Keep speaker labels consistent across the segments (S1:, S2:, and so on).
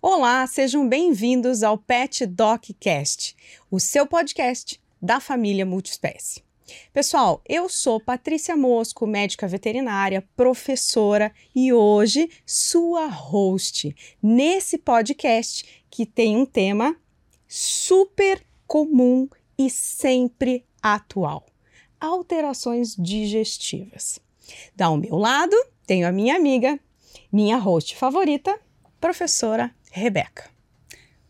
S1: Olá, sejam bem-vindos ao Pet Doc Cast, o seu podcast da família multiespécie. Pessoal, eu sou Patrícia Mosco, médica veterinária, professora e hoje sua host nesse podcast que tem um tema super comum e sempre atual: alterações digestivas. Ao meu lado, tenho a minha amiga, minha host favorita, professora Rebeca.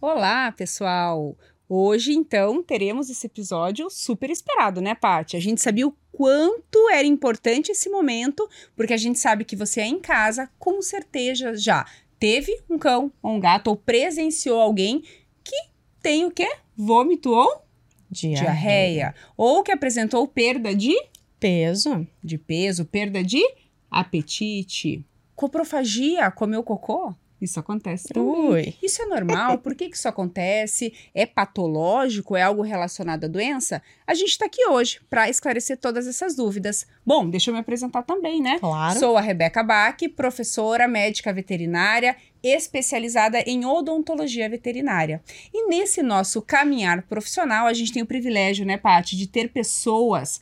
S2: Olá, pessoal! Hoje, então, teremos esse episódio super esperado, né, Paty? A gente sabia o quanto era importante esse momento, porque a gente sabe que você é em casa, com certeza já teve um cão ou um gato ou presenciou alguém que tem o quê? Vômito ou
S1: Diarreia.
S2: diarreia. Ou que apresentou perda de
S1: Peso.
S2: de peso, perda de apetite, coprofagia, comeu cocô. Isso acontece também.
S1: Ui.
S2: Isso é normal? Por que, que isso acontece? É patológico? É algo relacionado à doença? A gente está aqui hoje para esclarecer todas essas dúvidas. Bom, deixa eu me apresentar também, né?
S1: Claro.
S2: Sou a Rebeca Bach, professora médica veterinária, especializada em odontologia veterinária. E nesse nosso caminhar profissional, a gente tem o privilégio, né, Paty, de ter pessoas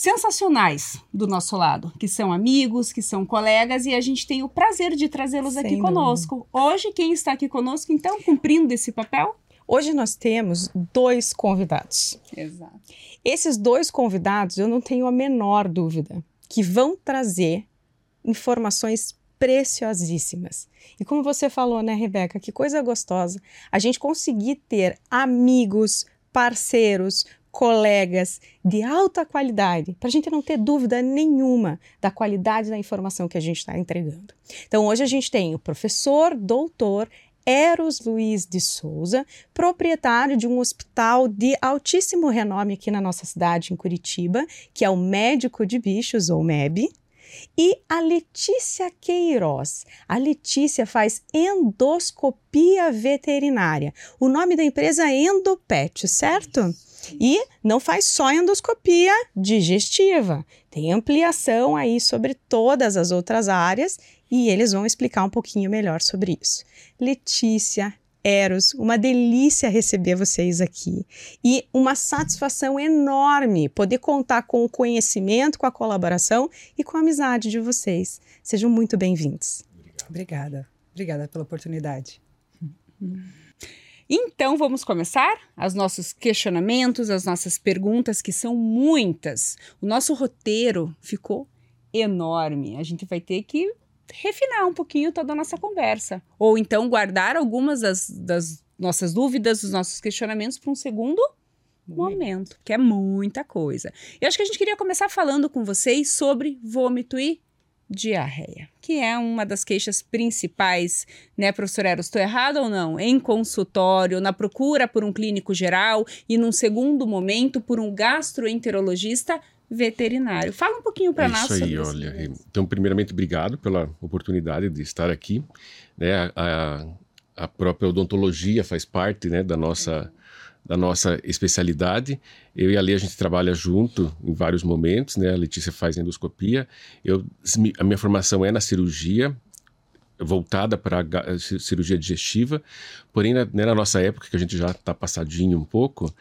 S2: sensacionais do nosso lado, que são amigos, que são colegas, e a gente tem o prazer de trazê-los aqui
S1: dúvida.
S2: conosco. Hoje, quem está aqui conosco, então, cumprindo esse papel?
S1: Hoje nós temos dois convidados.
S2: Exato.
S1: Esses dois convidados, eu não tenho a menor dúvida, que vão trazer informações preciosíssimas. E como você falou, né, Rebeca, que coisa gostosa a gente conseguir ter amigos, parceiros, colegas de alta qualidade, para a gente não ter dúvida nenhuma da qualidade da informação que a gente está entregando. Então, hoje a gente tem o professor, doutor Eros Luiz de Souza, proprietário de um hospital de altíssimo renome aqui na nossa cidade, em Curitiba, que é o Médico de Bichos, ou MEB, e a Letícia Queiroz. A Letícia faz endoscopia veterinária. O nome da empresa é Endopet, certo? E não faz só endoscopia digestiva, tem ampliação aí sobre todas as outras áreas e eles vão explicar um pouquinho melhor sobre isso. Letícia, Eros, uma delícia receber vocês aqui e uma satisfação enorme poder contar com o conhecimento, com a colaboração e com a amizade de vocês. Sejam muito bem-vindos.
S3: Obrigada. Obrigada pela oportunidade.
S2: Então vamos começar os nossos questionamentos, as nossas perguntas, que são muitas. O nosso roteiro ficou enorme. A gente vai ter que refinar um pouquinho toda a nossa conversa. Ou então guardar algumas das, das nossas dúvidas, dos nossos questionamentos para um segundo momento, que é muita coisa. Eu acho que a gente queria começar falando com vocês sobre vômito e diarreia, que é uma das queixas principais, né, professor Eros? Estou errado ou não? Em consultório, na procura por um clínico geral e, num segundo momento, por um gastroenterologista veterinário. Fala um pouquinho para
S4: É
S2: nós
S4: isso aí, olha.
S2: isso.
S4: Então, primeiramente, obrigado pela oportunidade de estar aqui. Né, a, a- a própria odontologia faz parte né, da, nossa, da nossa especialidade. Eu e a Lê, a gente trabalha junto em vários momentos. Né, a Letícia faz endoscopia. Eu, a minha formação é na cirurgia, voltada para a ga- cirurgia digestiva. Porém, na, né, na nossa época, que a gente já está passadinho um pouco,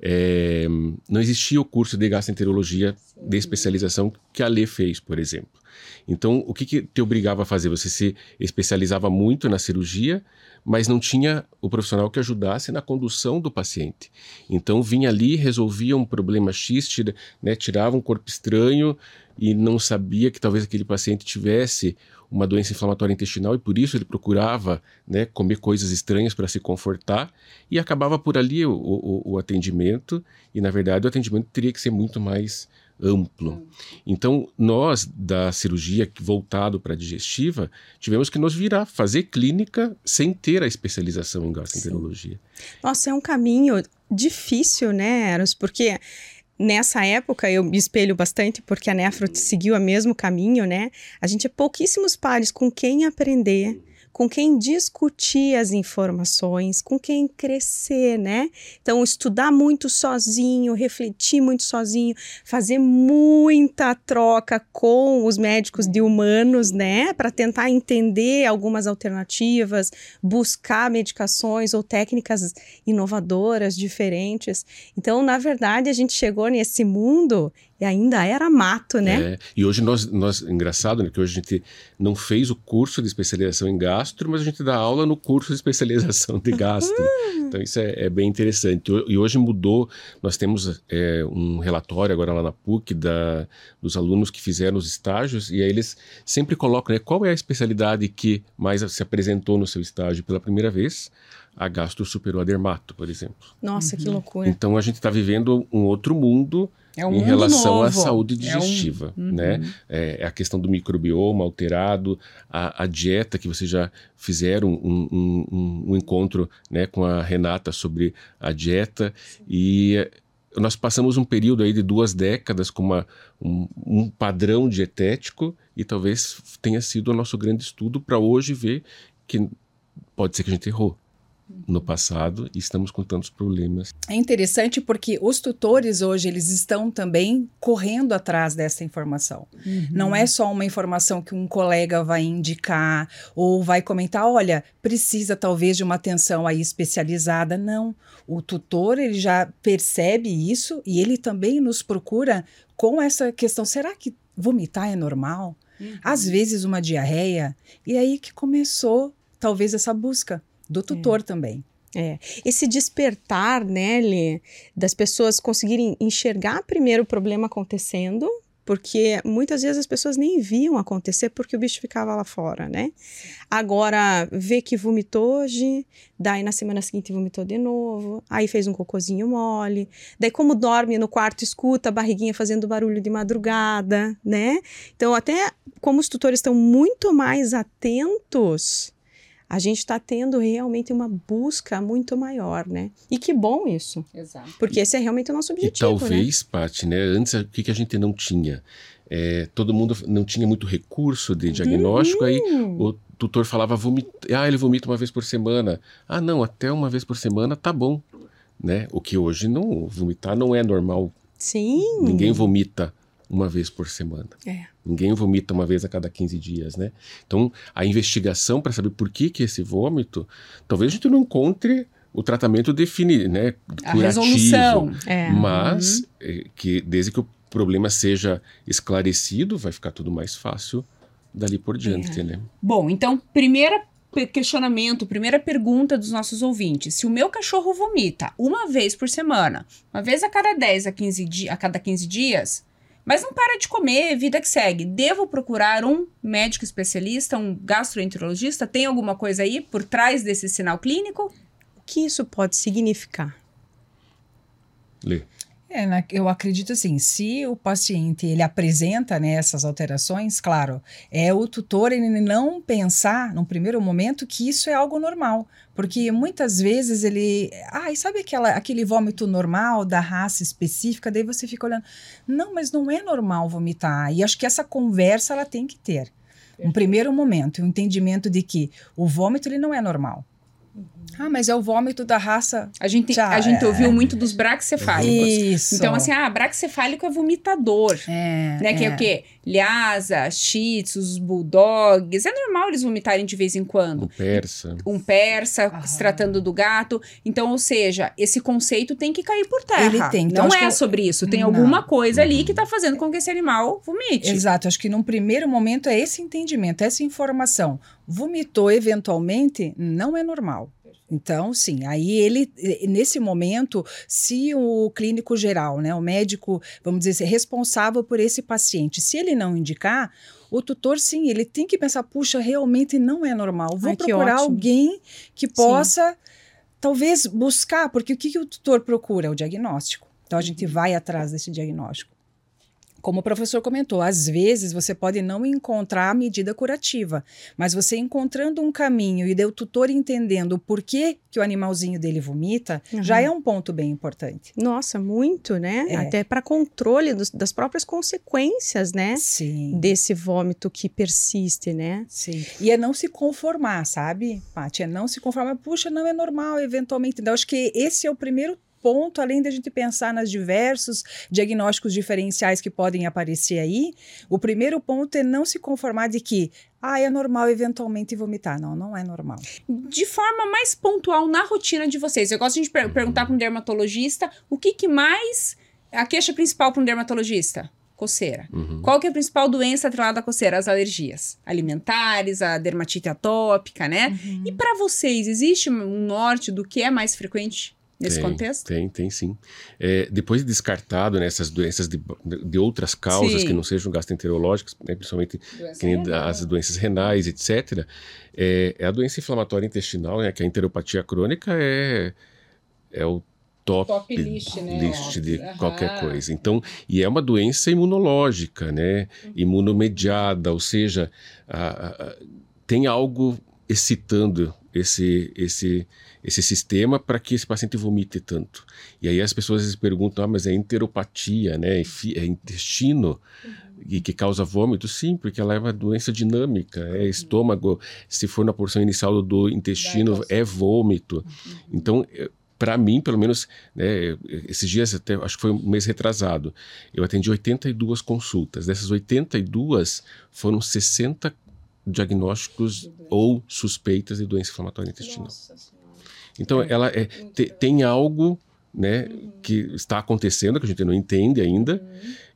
S4: é, não existia o curso de gastroenterologia de especialização que a Lê fez, por exemplo. Então, o que, que te obrigava a fazer? Você se especializava muito na cirurgia, mas não tinha o profissional que ajudasse na condução do paciente. Então, vinha ali, resolvia um problema X, tira, né, tirava um corpo estranho e não sabia que talvez aquele paciente tivesse uma doença inflamatória intestinal e por isso ele procurava né, comer coisas estranhas para se confortar e acabava por ali o, o, o atendimento e na verdade o atendimento teria que ser muito mais amplo. Então nós da cirurgia voltado para a digestiva tivemos que nos virar, fazer clínica sem ter a especialização em gastroenterologia.
S1: Nossa, é um caminho difícil, né, Eros? Porque nessa época eu me espelho bastante porque a Nefro seguiu o mesmo caminho, né? A gente tinha pouquíssimos pares com quem aprender, com quem discutir as informações, com quem crescer, né? Então, estudar muito sozinho, refletir muito sozinho, fazer muita troca com os médicos de humanos, né? Para tentar entender algumas alternativas, buscar medicações ou técnicas inovadoras, diferentes. Então, na verdade, a gente chegou nesse mundo e ainda era mato, né?
S4: É, e hoje nós, nós, engraçado, né, que hoje a gente não fez o curso de especialização em gastro, mas a gente dá aula no curso de especialização de gastro. então isso é, é, bem interessante. E hoje mudou, nós temos é, um relatório agora lá na PUC da, dos alunos que fizeram os estágios, e aí eles sempre colocam, né, qual é a especialidade que mais se apresentou no seu estágio pela primeira vez? a gastro superou a dermato, por exemplo.
S1: Nossa, uhum. que loucura.
S4: Então a gente está vivendo um outro mundo é um em relação novo. à saúde digestiva, é um... né? uhum. né? É, é, a questão do microbioma alterado, a, a dieta que vocês já fizeram um, um, um, encontro né, com a Renata sobre a dieta e nós passamos um período aí de duas décadas com uma, um, um padrão dietético e talvez tenha sido o nosso grande estudo para hoje ver que pode ser que a gente errou no passado e estamos com tantos problemas.
S3: É interessante porque os tutores hoje eles estão também correndo atrás dessa informação. Uhum. Não é só uma informação que um colega vai indicar ou vai comentar, olha, precisa talvez de uma atenção aí especializada. Não, o tutor ele já percebe isso e ele também nos procura com essa questão, será que vomitar é normal? Uhum. Às vezes uma diarreia. E aí que começou talvez essa busca do tutor é. também.
S1: É. Esse despertar, né, Lê, das pessoas conseguirem enxergar primeiro o problema acontecendo, porque muitas vezes as pessoas nem viam acontecer porque o bicho ficava lá fora, né? Agora, vê que vomitou hoje, daí na semana seguinte vomitou de novo, aí fez um cocôzinho mole, daí como dorme no quarto, escuta a barriguinha fazendo barulho de madrugada, né? Então, até como os tutores estão muito mais atentos a gente está tendo realmente uma busca muito maior, né? E que bom isso.
S2: Exato.
S1: Porque esse é realmente o nosso objetivo.
S4: E talvez, né? Paty, né? Antes, o que, que a gente não tinha? É, todo mundo não tinha muito recurso de diagnóstico, uhum. aí o tutor falava, vomita, ah, ele vomita uma vez por semana. Ah, não, até uma vez por semana tá bom. Né? O que hoje não, vomitar não é normal.
S1: Sim.
S4: Ninguém vomita uma vez por semana.
S1: É.
S4: Ninguém vomita uma vez a cada 15 dias, né? Então, a investigação para saber por que que esse vômito, talvez a gente não encontre o tratamento define, né,
S2: a resolução.
S1: É.
S4: Mas uhum. que desde que o problema seja esclarecido, vai ficar tudo mais fácil dali por diante, é. né?
S2: Bom, então, primeira questionamento, primeira pergunta dos nossos ouvintes. Se o meu cachorro vomita uma vez por semana, uma vez a cada 10 a 15 a cada 15 dias, mas não para de comer, vida que segue. Devo procurar um médico especialista, um gastroenterologista? Tem alguma coisa aí por trás desse sinal clínico?
S1: O que isso pode significar?
S4: Lê.
S3: É, eu acredito assim, se o paciente ele apresenta né, essas alterações, claro, é o tutor ele não pensar, num primeiro momento, que isso é algo normal. Porque muitas vezes ele. Ah, e sabe aquela, aquele vômito normal da raça específica? Daí você fica olhando. Não, mas não é normal vomitar. E acho que essa conversa ela tem que ter. Um primeiro momento, um entendimento de que o vômito ele não é normal. Ah, mas é o vômito da raça.
S2: A gente, Já, a gente é. ouviu muito dos braxcefálicos. Isso. Então, assim, ah, braxcefálico é vomitador.
S3: É.
S2: Né? Que é, é o quê? Lhasa, shih tzus, bulldogs. É normal eles vomitarem de vez em quando.
S4: Um persa.
S2: Um persa, ah. se tratando do gato. Então, ou seja, esse conceito tem que cair por terra.
S3: Ele tem.
S2: Então, Não é sobre isso. Tem Não. alguma coisa ali que está fazendo com que esse animal vomite.
S3: Exato. Acho que num primeiro momento é esse entendimento, essa informação. Vomitou eventualmente, não é normal. Então, sim, aí ele, nesse momento, se o clínico geral, né, o médico, vamos dizer assim, responsável por esse paciente, se ele não indicar, o tutor, sim, ele tem que pensar, puxa, realmente não é normal, vou Ai, procurar alguém que possa, sim. talvez, buscar, porque o que, que o tutor procura? O diagnóstico. Então, a gente vai atrás desse diagnóstico. Como o professor comentou, às vezes você pode não encontrar a medida curativa, mas você encontrando um caminho e o tutor entendendo o porquê que o animalzinho dele vomita,
S1: Uhum.
S3: já é um ponto bem importante.
S1: Nossa, muito, né?
S3: É.
S1: Até para controle dos- das próprias consequências, né?
S3: Sim.
S1: Desse vômito que persiste, né?
S3: Sim. E é não se conformar, sabe, Paty? É não se conformar. Puxa, não é normal, eventualmente. Então, acho que esse é o primeiro ponto, além da gente pensar nas diversos diagnósticos diferenciais que podem aparecer aí, o primeiro ponto é não se conformar de que, ah, é normal eventualmente vomitar. Não, não é normal.
S2: De forma mais pontual na rotina de vocês. Eu gosto de per perguntar para um dermatologista o que, que mais. A queixa principal para um dermatologista? Coceira.
S4: Uhum.
S2: Qual que é a principal doença atrelada à coceira? As alergias alimentares, a dermatite atópica, né? E para vocês, existe um norte do que é mais frequente nesse
S4: tem,
S2: contexto?
S4: Tem, tem sim. É, depois de descartado né, essas doenças de, de outras causas
S2: Sim.
S4: que não sejam gastroenterológicas, né, principalmente as doenças renais, etc., é, é a doença inflamatória intestinal, né, que a enteropatia crônica é, é o top,
S2: Top list, né?
S4: list de
S2: Aham.
S4: qualquer coisa. Então, e é uma doença imunológica, né, imunomediada, ou seja, a- a- tem algo excitando esse, esse, esse sistema para que esse paciente vomite tanto. E aí as pessoas vezes perguntam, ah, mas é enteropatia, né? É É intestino e que causa vômito? Sim, porque ela é uma doença dinâmica. É estômago, se for na porção inicial do intestino, é vômito. Então, para mim, pelo menos, né, esses dias, até, acho que foi um mês retrasado, eu atendi 82 consultas. Dessas 82, foram 60 diagnósticos ou suspeitas de doença inflamatória intestinal. Então, ela é, te- tem algo né, que está acontecendo, que a gente não entende ainda,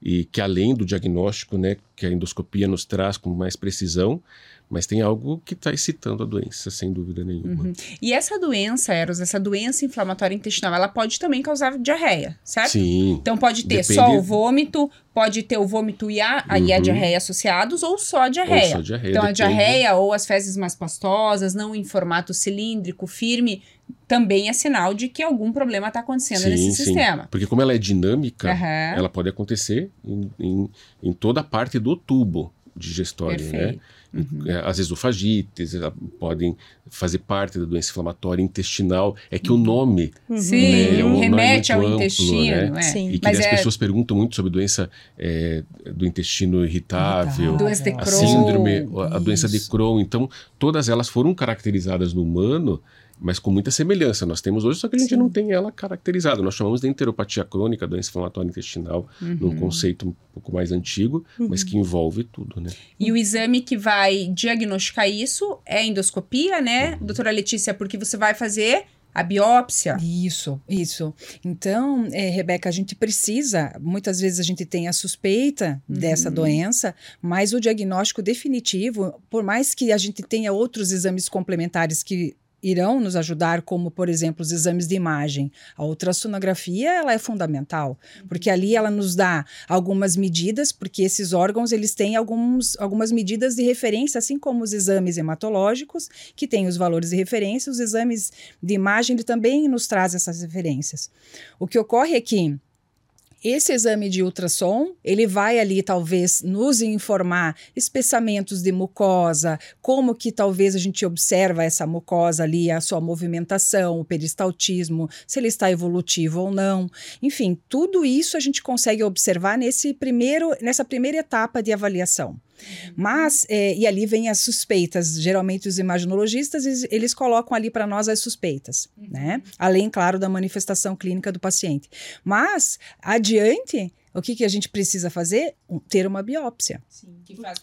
S4: e que além do diagnóstico, né, que a endoscopia nos traz com mais precisão, mas tem algo que está excitando a doença, sem dúvida nenhuma.
S2: Uhum. E essa doença, Eros, essa doença inflamatória intestinal, ela pode também causar diarreia, certo?
S4: Sim.
S2: Então pode ter
S4: Depende-
S2: só o vômito, pode ter o vômito e a, e a
S4: Uhum.
S2: diarreia associados, ou só a diarreia.
S4: Ou só diarreia,
S2: então a
S4: depende.
S2: diarreia ou as fezes mais pastosas, não em formato cilíndrico, firme, também é sinal de que algum problema está acontecendo
S4: Sim,
S2: nesse
S4: sim.
S2: sistema.
S4: Porque como ela é dinâmica,
S2: Aham.
S4: ela pode acontecer em, em, em toda a parte do tubo digestório, né?
S2: Uhum.
S4: É, As esofagites ela- podem fazer parte da doença inflamatória intestinal. É que o
S2: Uhum.
S4: nome
S2: Sim,
S4: Né, é um nome
S2: remete ao
S4: amplo,
S2: intestino.
S4: né?
S2: É.
S1: Sim.
S4: e que
S2: Mas
S4: as
S2: é-
S4: pessoas perguntam muito sobre doença é, do intestino irritável,
S2: Doença de
S3: A
S4: a
S2: Crohn.
S4: síndrome, a doença de
S3: Isso.
S4: Crohn. Então, todas elas foram caracterizadas no humano, mas com muita semelhança. Nós temos hoje, só que a gente
S3: Sim.
S4: não tem ela caracterizada. Nós chamamos de enteropatia crônica, doença inflamatória intestinal,
S2: Uhum.
S4: num conceito um pouco mais antigo, mas que envolve tudo, né?
S2: E o exame que vai diagnosticar isso é a endoscopia, né,
S4: Uhum.
S2: doutora Letícia? Porque você vai fazer a biópsia.
S3: Isso, isso. Então, é, Rebeca, a gente precisa, muitas vezes a gente tem a suspeita dessa doença, mas o diagnóstico definitivo, por mais que a gente tenha outros exames complementares que irão nos ajudar, como, por exemplo, os exames de imagem. A ultrassonografia, ela é fundamental, porque ali ela nos dá algumas medidas, porque esses órgãos, eles têm alguns, algumas medidas de referência, assim como os exames hematológicos, que têm os valores de referência, os exames de imagem, ele também nos traz essas referências. O que ocorre é que esse exame de ultrassom, ele vai ali talvez nos informar espessamentos de mucosa, como que talvez a gente observa essa mucosa ali, a sua movimentação, o peristaltismo, se ele está evolutivo ou não. Enfim, tudo isso a gente consegue observar nesse primeiro, nessa primeira etapa de avaliação. Mas, é, e ali vem as suspeitas. Geralmente os imaginologistas, eles, eles colocam ali para nós as suspeitas, né? Além, claro, da manifestação clínica do paciente. Mas, adiante, o que, que a gente precisa fazer? Ter uma biópsia.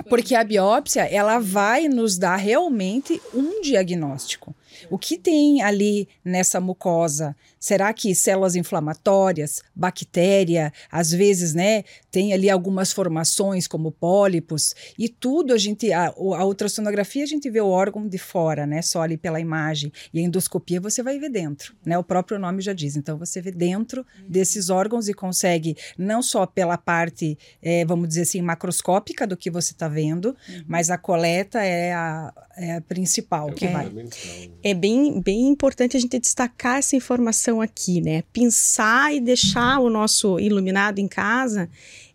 S3: Porque a biópsia, ela vai nos dar realmente um diagnóstico. O que tem ali nessa mucosa? Será que células inflamatórias, bactéria, às vezes, né, tem ali algumas formações como pólipos e tudo a gente a, a ultrassonografia a gente vê o órgão de fora, né, só ali pela imagem. E a endoscopia você vai ver dentro, né? O próprio nome já diz. Então você vê dentro desses órgãos e consegue não só pela parte, eh, vamos dizer assim, macroscópica do que você está vendo, mas a coleta é a, é a principal que
S4: É o
S3: vai.
S4: fundamental.
S1: É bem, bem importante a gente destacar essa informação atenção aqui, né? Pensar e deixar o nosso iluminado em casa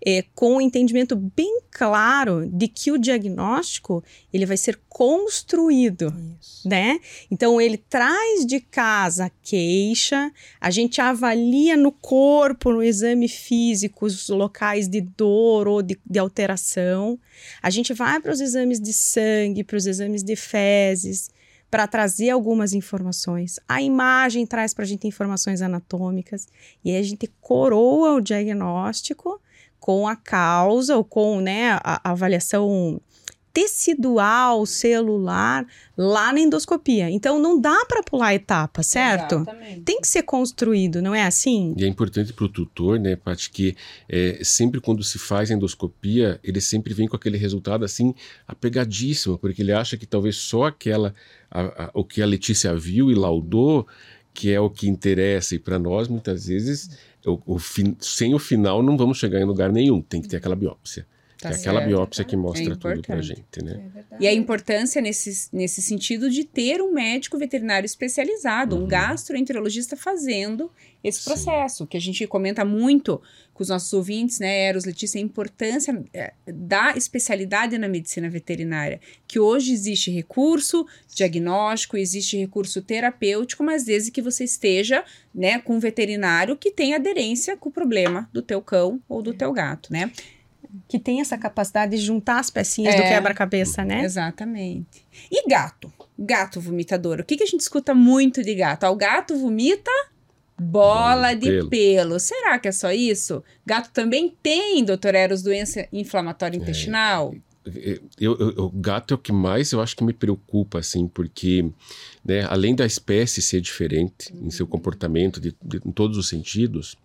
S1: é, com o um entendimento bem claro de que o diagnóstico ele vai ser construído, Isso. né? Então ele traz de casa queixa, a gente avalia no corpo, no exame físico, os locais de dor ou de, de alteração. A gente vai para os exames de sangue, para os exames de fezes, para trazer algumas informações. A imagem traz para a gente informações anatômicas e aí a gente coroa o diagnóstico com a causa ou com né, a, a avaliação tecidual, celular, lá na endoscopia. Então não dá para pular etapa, certo? Exatamente. Tem que ser construído, não é assim?
S4: E é importante para o tutor, né, Paty, que é, sempre quando se faz a endoscopia, ele sempre vem com aquele resultado assim apegadíssimo, porque ele acha que talvez só aquela a, a, o que a Letícia viu e laudou que é o que interessa e para nós muitas vezes o, o sem o final não vamos chegar em lugar nenhum, tem que ter aquela biópsia. Tá é aquela biópsia que mostra é tudo pra gente, né?
S2: É e a importância nesse, nesse sentido de ter um médico veterinário especializado, uhum. um gastroenterologista fazendo esse processo, Sim. que a gente comenta muito com os nossos ouvintes, né, Eros, Letícia, a importância é, da especialidade na medicina veterinária, que hoje existe recurso diagnóstico, existe recurso terapêutico, mas desde que você esteja, né, com um veterinário que tem aderência com o problema do teu cão ou do teu gato, né?
S1: Que tem essa capacidade de juntar as pecinhas é, do quebra-cabeça, né?
S2: Exatamente. E gato? Gato vomitador. O que, que a gente escuta muito de gato? O gato vomita bola de pelo. pelo. Será que é só isso? Gato também tem, doutor Eros, doença inflamatória intestinal?
S4: É, eu, eu, o gato é o que mais eu acho que me preocupa, assim, porque né, além da espécie ser diferente uhum. em seu comportamento, de, de, em todos os sentidos,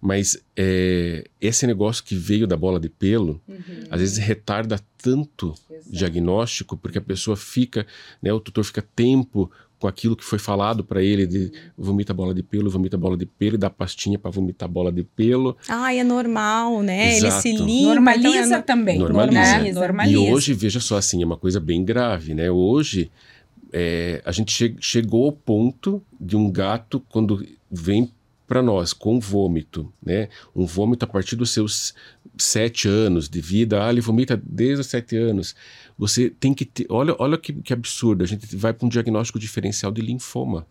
S4: mas é, esse negócio que veio da bola de pelo, uhum. às vezes retarda tanto Exato. diagnóstico, porque a pessoa fica, né, o tutor fica tempo com aquilo que foi falado para ele de vomita bola de pelo, vomita bola de pelo e dá pastinha para vomitar bola de pelo.
S1: Ah, é normal, né? Exato. Ele se limpa.
S2: Normaliza então é também.
S4: Normaliza. Né? Normaliza. E hoje, veja só assim, é uma coisa bem grave, né? Hoje é, a gente che chegou ao ponto de um gato, quando vem para nós com vômito, né? Um vômito a partir dos seus sete anos de vida, ah, ele vomita desde os sete anos. Você tem que ter, olha, olha que, que absurdo, a gente vai para um diagnóstico diferencial de linfoma.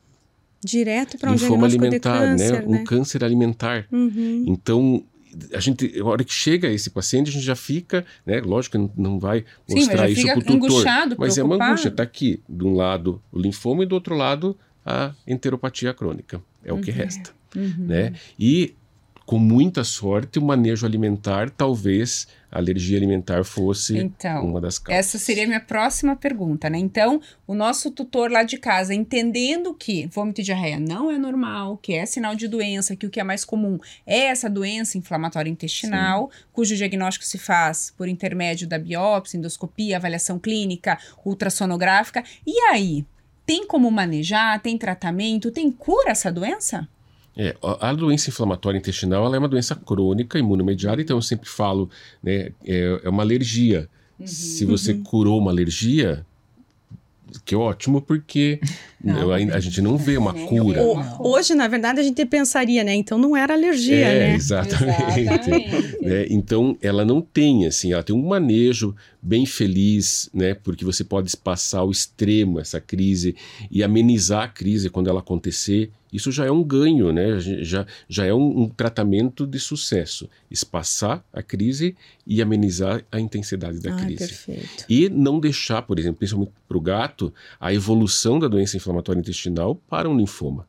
S1: Direto para um linfoma alimentar,
S4: né?
S1: câncer,
S4: né? Um câncer alimentar. Uhum. Então, a gente, a hora que chega esse paciente, a gente já fica, né? Lógico que não, vai mostrar Sim, isso para o tutor. Mas é uma angústia. Está aqui, de um lado o linfoma e do outro lado a enteropatia crônica. É o que uhum. resta uhum. né? E com muita sorte, o manejo alimentar, talvez a alergia alimentar fosse então, uma das causas.
S2: Essa seria a minha próxima pergunta, né? Então, o nosso tutor lá de casa, entendendo que vômito e diarreia não é normal, que é sinal de doença, que o que é mais comum é essa doença inflamatória intestinal, Sim. cujo diagnóstico se faz por intermédio da biópsia, endoscopia, avaliação clínica, ultrassonográfica. E aí, tem como manejar? Tem tratamento? Tem cura essa doença?
S4: É, a doença inflamatória intestinal ela é uma doença crônica, imunomediada, então eu sempre falo, né, é, é uma alergia. Uhum, Se você uhum. curou uma alergia, que ótimo, porque não, a, a, gente não vê uma cura.
S1: hoje, na verdade, a gente pensaria, né? Então não era alergia,
S4: é,
S1: né?
S4: Exatamente. exatamente. né? Então ela não tem, assim, ela tem um manejo bem feliz, né? Porque você pode passar o extremo, essa crise, e amenizar a crise quando ela acontecer. Isso já é um ganho, né? Já, já é um, um tratamento de sucesso. Espaçar a crise e amenizar a intensidade da crise.
S1: Perfeito.
S4: E não deixar, por exemplo, principalmente para o gato, a evolução da doença inflamatória intestinal para um linfoma.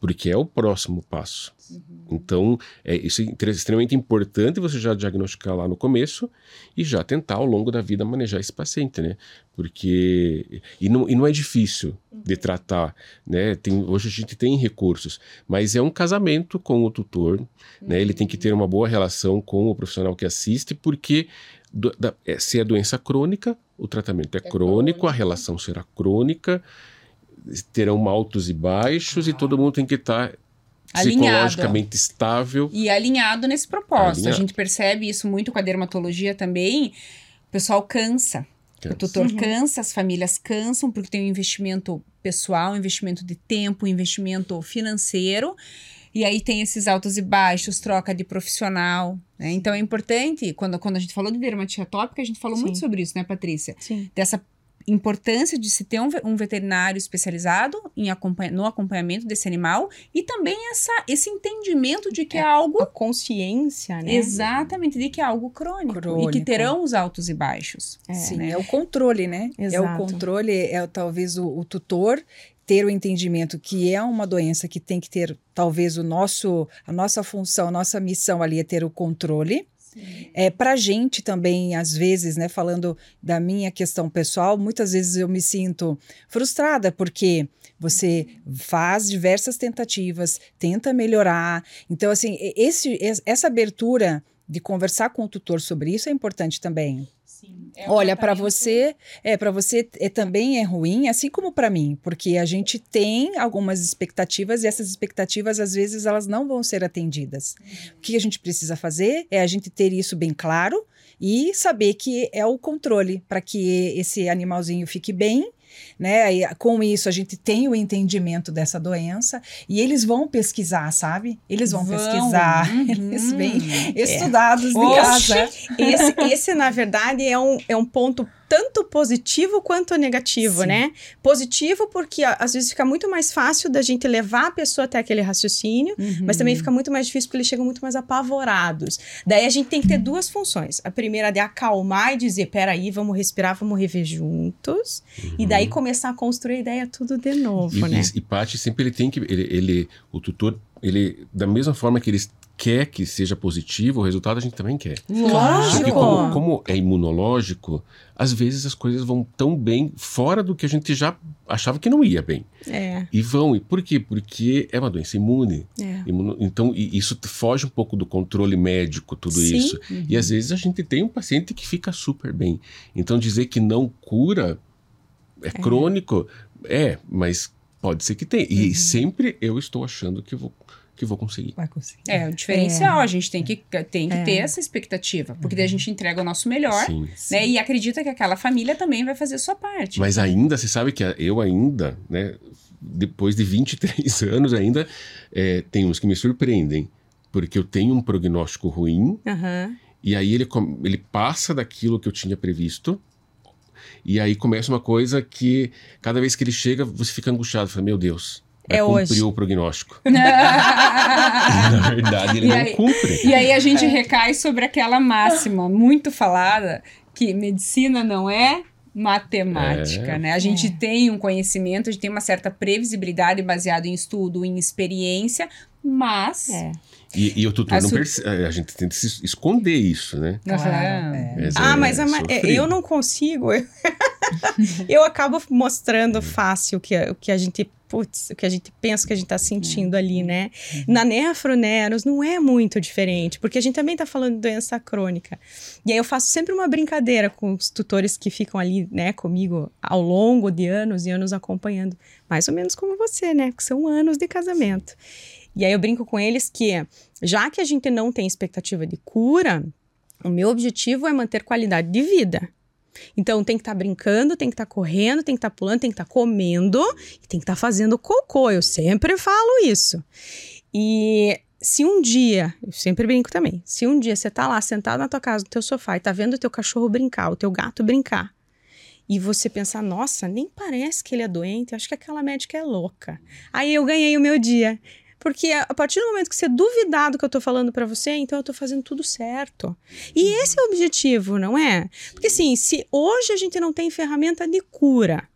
S4: Porque é o próximo passo. Uhum. Então, é, isso é extremamente importante você já diagnosticar lá no começo e já tentar ao longo da vida manejar esse paciente, né? Porque. E não, e não é difícil de uhum. tratar, né? Tem, hoje a gente tem recursos, mas é um casamento com o tutor, uhum. né? Ele tem que ter uma boa relação com o profissional que assiste, porque do, da, é, se é doença crônica, o tratamento é, é crônico, crônico, a relação será crônica, terão altos e baixos ah. e todo mundo tem que estar. Tá psicologicamente estável.
S2: E alinhado nesse propósito. Alinhado. A gente percebe isso muito com a dermatologia também. O pessoal cansa O tutor uhum. cansa, as famílias cansam, porque tem um investimento pessoal, um investimento de tempo, um investimento financeiro. E aí tem esses altos e baixos, troca de profissional. Né? Então é importante, quando, quando a gente falou de dermatite atópica, a gente falou Sim. muito sobre isso, né, Patrícia?
S1: Sim.
S2: Dessa importância de se ter um, um veterinário especializado em acompanha, no acompanhamento desse animal e também essa, esse entendimento de que é, é algo.
S1: A consciência, né?
S2: Exatamente, de que é algo crônico, crônico. e que terão os altos e baixos.
S3: É, Sim, né? é o controle, né? Exato. É o controle, é talvez o, o tutor ter o entendimento que é uma doença que tem que ter talvez o nosso a nossa função, a nossa missão ali é ter o controle é, para gente também, às vezes, né, falando da minha questão pessoal, muitas vezes eu me sinto frustrada porque você faz diversas tentativas, tenta melhorar. Então, assim, esse, essa abertura de conversar com o tutor sobre isso é importante também. É Olha, para você, é para você é, também é ruim, assim como para mim, porque a gente tem algumas expectativas e essas expectativas às vezes elas não vão ser atendidas. Uhum. O que a gente precisa fazer é a gente ter isso bem claro e saber que é o controle para que esse animalzinho fique bem né? E com isso a gente tem o entendimento dessa doença e eles vão pesquisar, sabe? Eles vão, vão. pesquisar, uhum. eles vêm é. estudados é. de casa.
S1: Esse, esse, na verdade, é um, é um ponto tanto positivo quanto negativo, Sim. né? Positivo porque às vezes fica muito mais fácil da gente levar a pessoa até aquele raciocínio, uhum. mas também fica muito mais difícil porque eles chegam muito mais apavorados. Daí a gente tem que ter duas funções. A primeira é de acalmar e dizer, peraí, vamos respirar, vamos rever juntos. Uhum. E daí começar a construir a ideia tudo de novo,
S4: e,
S1: né?
S4: E, e Paty sempre ele tem que, ele, ele, o tutor, ele, da mesma forma que eles quer que seja positivo, o resultado a gente também quer.
S1: Lógico. Porque
S4: como, como, é imunológico, às vezes as coisas vão tão bem fora do que a gente já achava que não ia bem.
S1: É.
S4: E vão. E por quê? Porque é uma doença imune. É. Imuno, então, isso foge um pouco do controle médico, tudo Sim. isso. Uhum. E às vezes a gente tem um paciente que fica super bem. Então, dizer que não cura é, é. crônico, é, mas pode ser que tenha. E uhum. sempre eu estou achando que vou que vou conseguir.
S3: Vai conseguir.
S2: É, o diferencial. É. A gente tem que, tem que é. ter essa expectativa. Porque daí a gente entrega o nosso melhor, sim, né? Sim. E acredita que aquela família também vai fazer a sua parte.
S4: Mas ainda, você sabe que eu ainda, né? Depois de 23 anos ainda, é, tem uns que me surpreendem. Porque eu tenho um prognóstico ruim.
S1: Uhum.
S4: E aí ele, ele passa daquilo que eu tinha previsto. E aí começa uma coisa que cada vez que ele chega, você fica angustiado. Fala, meu Deus, é cumpriu hoje. o prognóstico. na verdade, ele e não
S2: aí,
S4: cumpre.
S2: E aí a gente é. recai sobre aquela máxima muito falada que medicina não é matemática, é. né? A gente é. tem um conhecimento, a gente tem uma certa previsibilidade baseado em estudo, em experiência, mas
S1: é.
S4: E, e, o tutor a não percebe. A gente tenta se esconder isso, né?
S1: Claro, é. Mas ah, mas é, eu não consigo. eu acabo mostrando fácil o que, o que a gente putz, o que a gente pensa que a gente está sentindo ali, né? Uhum. Na nefroneros não é muito diferente, porque a gente também está falando de doença crônica. E aí eu faço sempre uma brincadeira com os tutores que ficam ali, né, comigo ao longo de anos e anos acompanhando, mais ou menos como você, né? Que são anos de casamento. E aí eu brinco com eles que, já que a gente não tem expectativa de cura, o meu objetivo é manter qualidade de vida. Então tem que estar tá brincando, tem que estar tá correndo, tem que estar tá pulando, tem que estar tá comendo e tem que estar tá fazendo cocô. Eu sempre falo isso. E se um dia, eu sempre brinco também, se um dia você tá lá sentado na tua casa, no teu sofá e tá vendo o teu cachorro brincar, o teu gato brincar, e você pensar, nossa, nem parece que ele é doente, acho que aquela médica é louca. Aí eu ganhei o meu dia. Porque a partir do momento que você duvidar do que eu tô falando para você, então eu tô fazendo tudo certo. E esse é o objetivo, não é? Porque assim, se hoje a gente não tem ferramenta de cura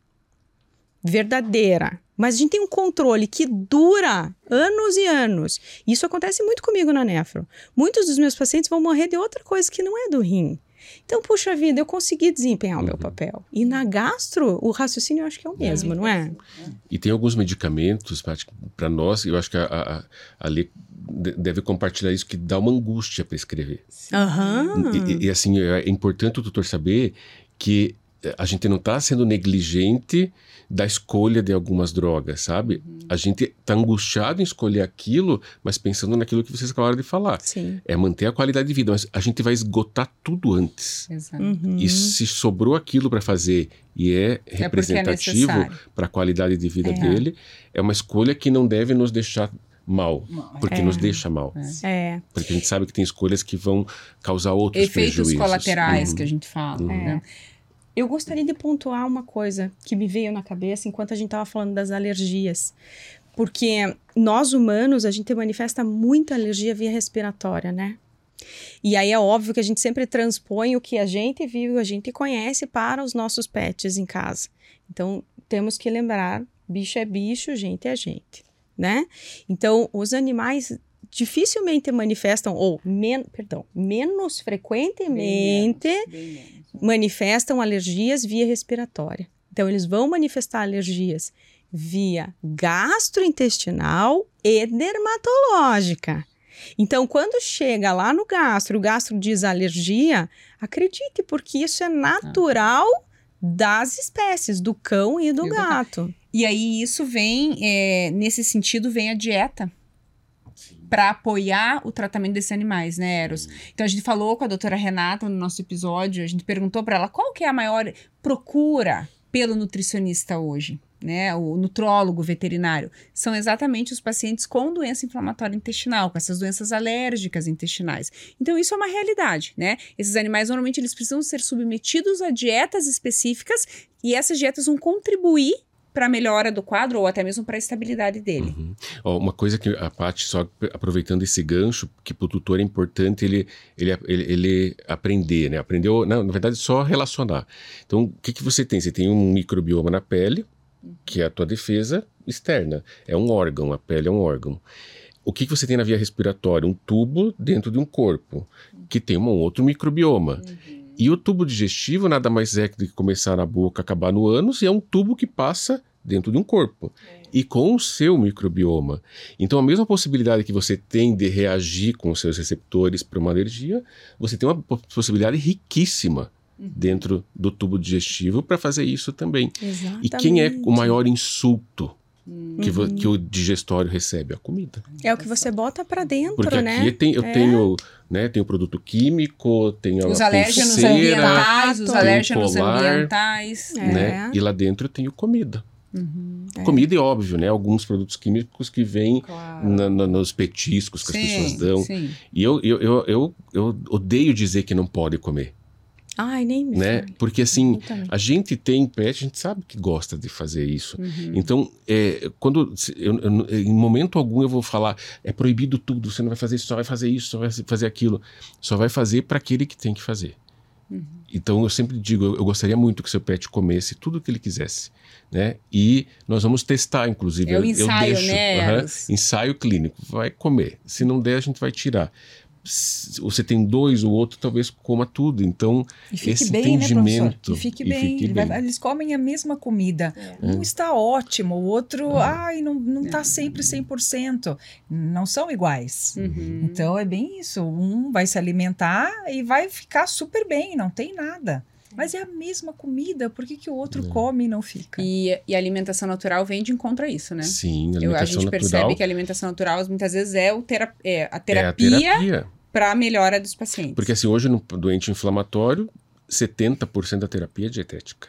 S1: verdadeira, mas a gente tem um controle que dura anos e anos. Isso acontece muito comigo na nefro. Muitos dos meus pacientes vão morrer de outra coisa que não é do rim. Então, puxa vida, eu consegui desempenhar uhum. o meu uhum. papel. E na gastro, o raciocínio eu acho que é o mesmo, é. não é?
S4: E tem alguns medicamentos, para nós, eu acho que a, a, a Lê deve compartilhar isso, que dá uma angústia para escrever.
S1: Uhum.
S4: E, e, assim, é importante o tutor saber que a gente não está sendo negligente da escolha de algumas drogas, sabe?
S1: Uhum.
S4: A gente está angustiado em escolher aquilo, mas pensando naquilo que vocês acabaram de falar.
S1: Sim.
S4: É manter a qualidade de vida, mas a gente vai esgotar tudo antes.
S2: Exato.
S1: Uhum.
S4: E se sobrou aquilo para fazer e é
S2: É é
S4: representativo
S2: necessário.
S4: para a qualidade de vida
S1: É.
S4: dele, é uma escolha que não deve nos deixar mal, porque
S1: É.
S4: nos deixa mal.
S1: É.
S4: Porque a gente sabe que tem escolhas que vão causar outros
S2: Efeitos
S4: prejuízos.
S2: colaterais
S4: Uhum.
S2: que a gente fala.
S1: É.
S2: Né?
S1: Eu gostaria de pontuar uma coisa que me veio na cabeça enquanto a gente estava falando das alergias. Porque nós humanos, a gente manifesta muita alergia via respiratória, né? E aí é óbvio que a gente sempre transpõe o que a gente vive, a gente conhece para os nossos pets em casa. Então, temos que lembrar, bicho é bicho, gente é gente, né? Então, os animais dificilmente manifestam, ou, men perdão, menos frequentemente manifestam alergias via respiratória. Então, eles vão manifestar alergias via gastrointestinal e dermatológica. Então, quando chega lá no gastro, o gastro diz alergia, acredite, porque isso é natural das espécies, do cão e do
S2: E do
S1: gato.
S2: E aí isso vem, é, nesse sentido, vem a dieta para apoiar o tratamento desses animais, né, Eros? Então a gente falou com a doutora Renata no nosso episódio, a gente perguntou para ela qual que é a maior procura pelo nutricionista hoje, né, o nutrólogo veterinário, são exatamente os pacientes com doença inflamatória intestinal, com essas doenças alérgicas intestinais. Então isso é uma realidade, né? Esses animais normalmente eles precisam ser submetidos a dietas específicas e essas dietas vão contribuir para melhora do quadro ou até mesmo para a estabilidade dele.
S4: Uhum. Ó, uma coisa que a Paty, só aproveitando esse gancho, que para o tutor é importante ele, ele, ele, ele aprender, né? Aprendeu, não, na verdade, só relacionar. Então, o que, que você tem? Você tem um microbioma na pele, que é a tua defesa externa. É um órgão, a pele é um órgão. O que, que você tem na via respiratória? Um tubo dentro de um corpo, que tem um outro microbioma. E o tubo digestivo nada mais é do que começar na boca, acabar no ânus, e é um tubo que passa dentro de um corpo. E com o seu microbioma. Então, a mesma possibilidade que você tem de reagir com os seus receptores para uma alergia, você tem uma po- possibilidade riquíssima dentro do tubo digestivo para fazer isso também.
S1: Exatamente.
S4: E quem é o maior insulto que, vo-
S1: Uhum.
S4: que o digestório recebe? A comida.
S1: É o que você bota pra dentro,
S4: Porque
S1: né?
S4: aqui tem, eu
S1: É.
S4: tenho, né, tenho produto químico, tenho
S2: Os
S4: a
S2: alérgenos
S4: pulseira,
S2: ambientais, os
S1: tem
S2: alérgenos
S4: colar,
S2: ambientais.
S1: É.
S4: né? E lá dentro eu tenho comida.
S1: É.
S4: Comida é óbvio, né? Alguns produtos químicos que vêm
S2: Claro.
S4: na- na- nos petiscos que as pessoas dão.
S2: sim.
S4: E eu, eu, eu, eu, eu odeio dizer que não pode comer,
S1: Ai, nem me
S4: né? Porque assim,
S1: Eu
S4: a gente tem pet, a gente sabe que gosta de fazer isso.
S2: Uhum.
S4: Então, é, quando eu- eu- em momento algum eu vou falar, é proibido tudo, você não vai fazer isso, só vai fazer isso, só vai fazer aquilo. Só vai fazer para aquele que tem que fazer.
S2: Uhum.
S4: Então, eu sempre digo, eu, eu gostaria muito que seu pet comesse tudo o que ele quisesse, né? E nós vamos testar, inclusive.
S2: É o
S4: eu- eu
S2: ensaio,
S4: deixo,
S2: né, Eros?
S4: ensaio clínico, vai comer. Se não der, a gente vai tirar. Você tem dois, o outro talvez coma tudo. Então,
S3: E fique
S4: Esse
S3: bem, né,
S4: entendimento.
S3: E fique
S4: E
S3: bem.
S4: fique
S3: Ele vai-
S4: bem.
S3: eles comem a mesma comida. Um está ótimo, o outro, ai, não, não tá sempre 100%. Não são iguais.
S2: Uhum.
S3: Então é bem isso. Um vai se alimentar e vai ficar super bem, não tem nada. Mas é a mesma comida, por que, que o outro come e não fica?
S2: E, e a alimentação natural vem de encontro a isso, né?
S4: sim, a
S2: Eu, a
S4: alimentação
S2: gente
S4: natural
S2: percebe que a alimentação natural muitas vezes é, o tera é a
S4: é a
S2: terapia
S4: terapia.
S2: Para a melhora dos pacientes.
S4: Porque assim, hoje no doente inflamatório, 70% da terapia é dietética.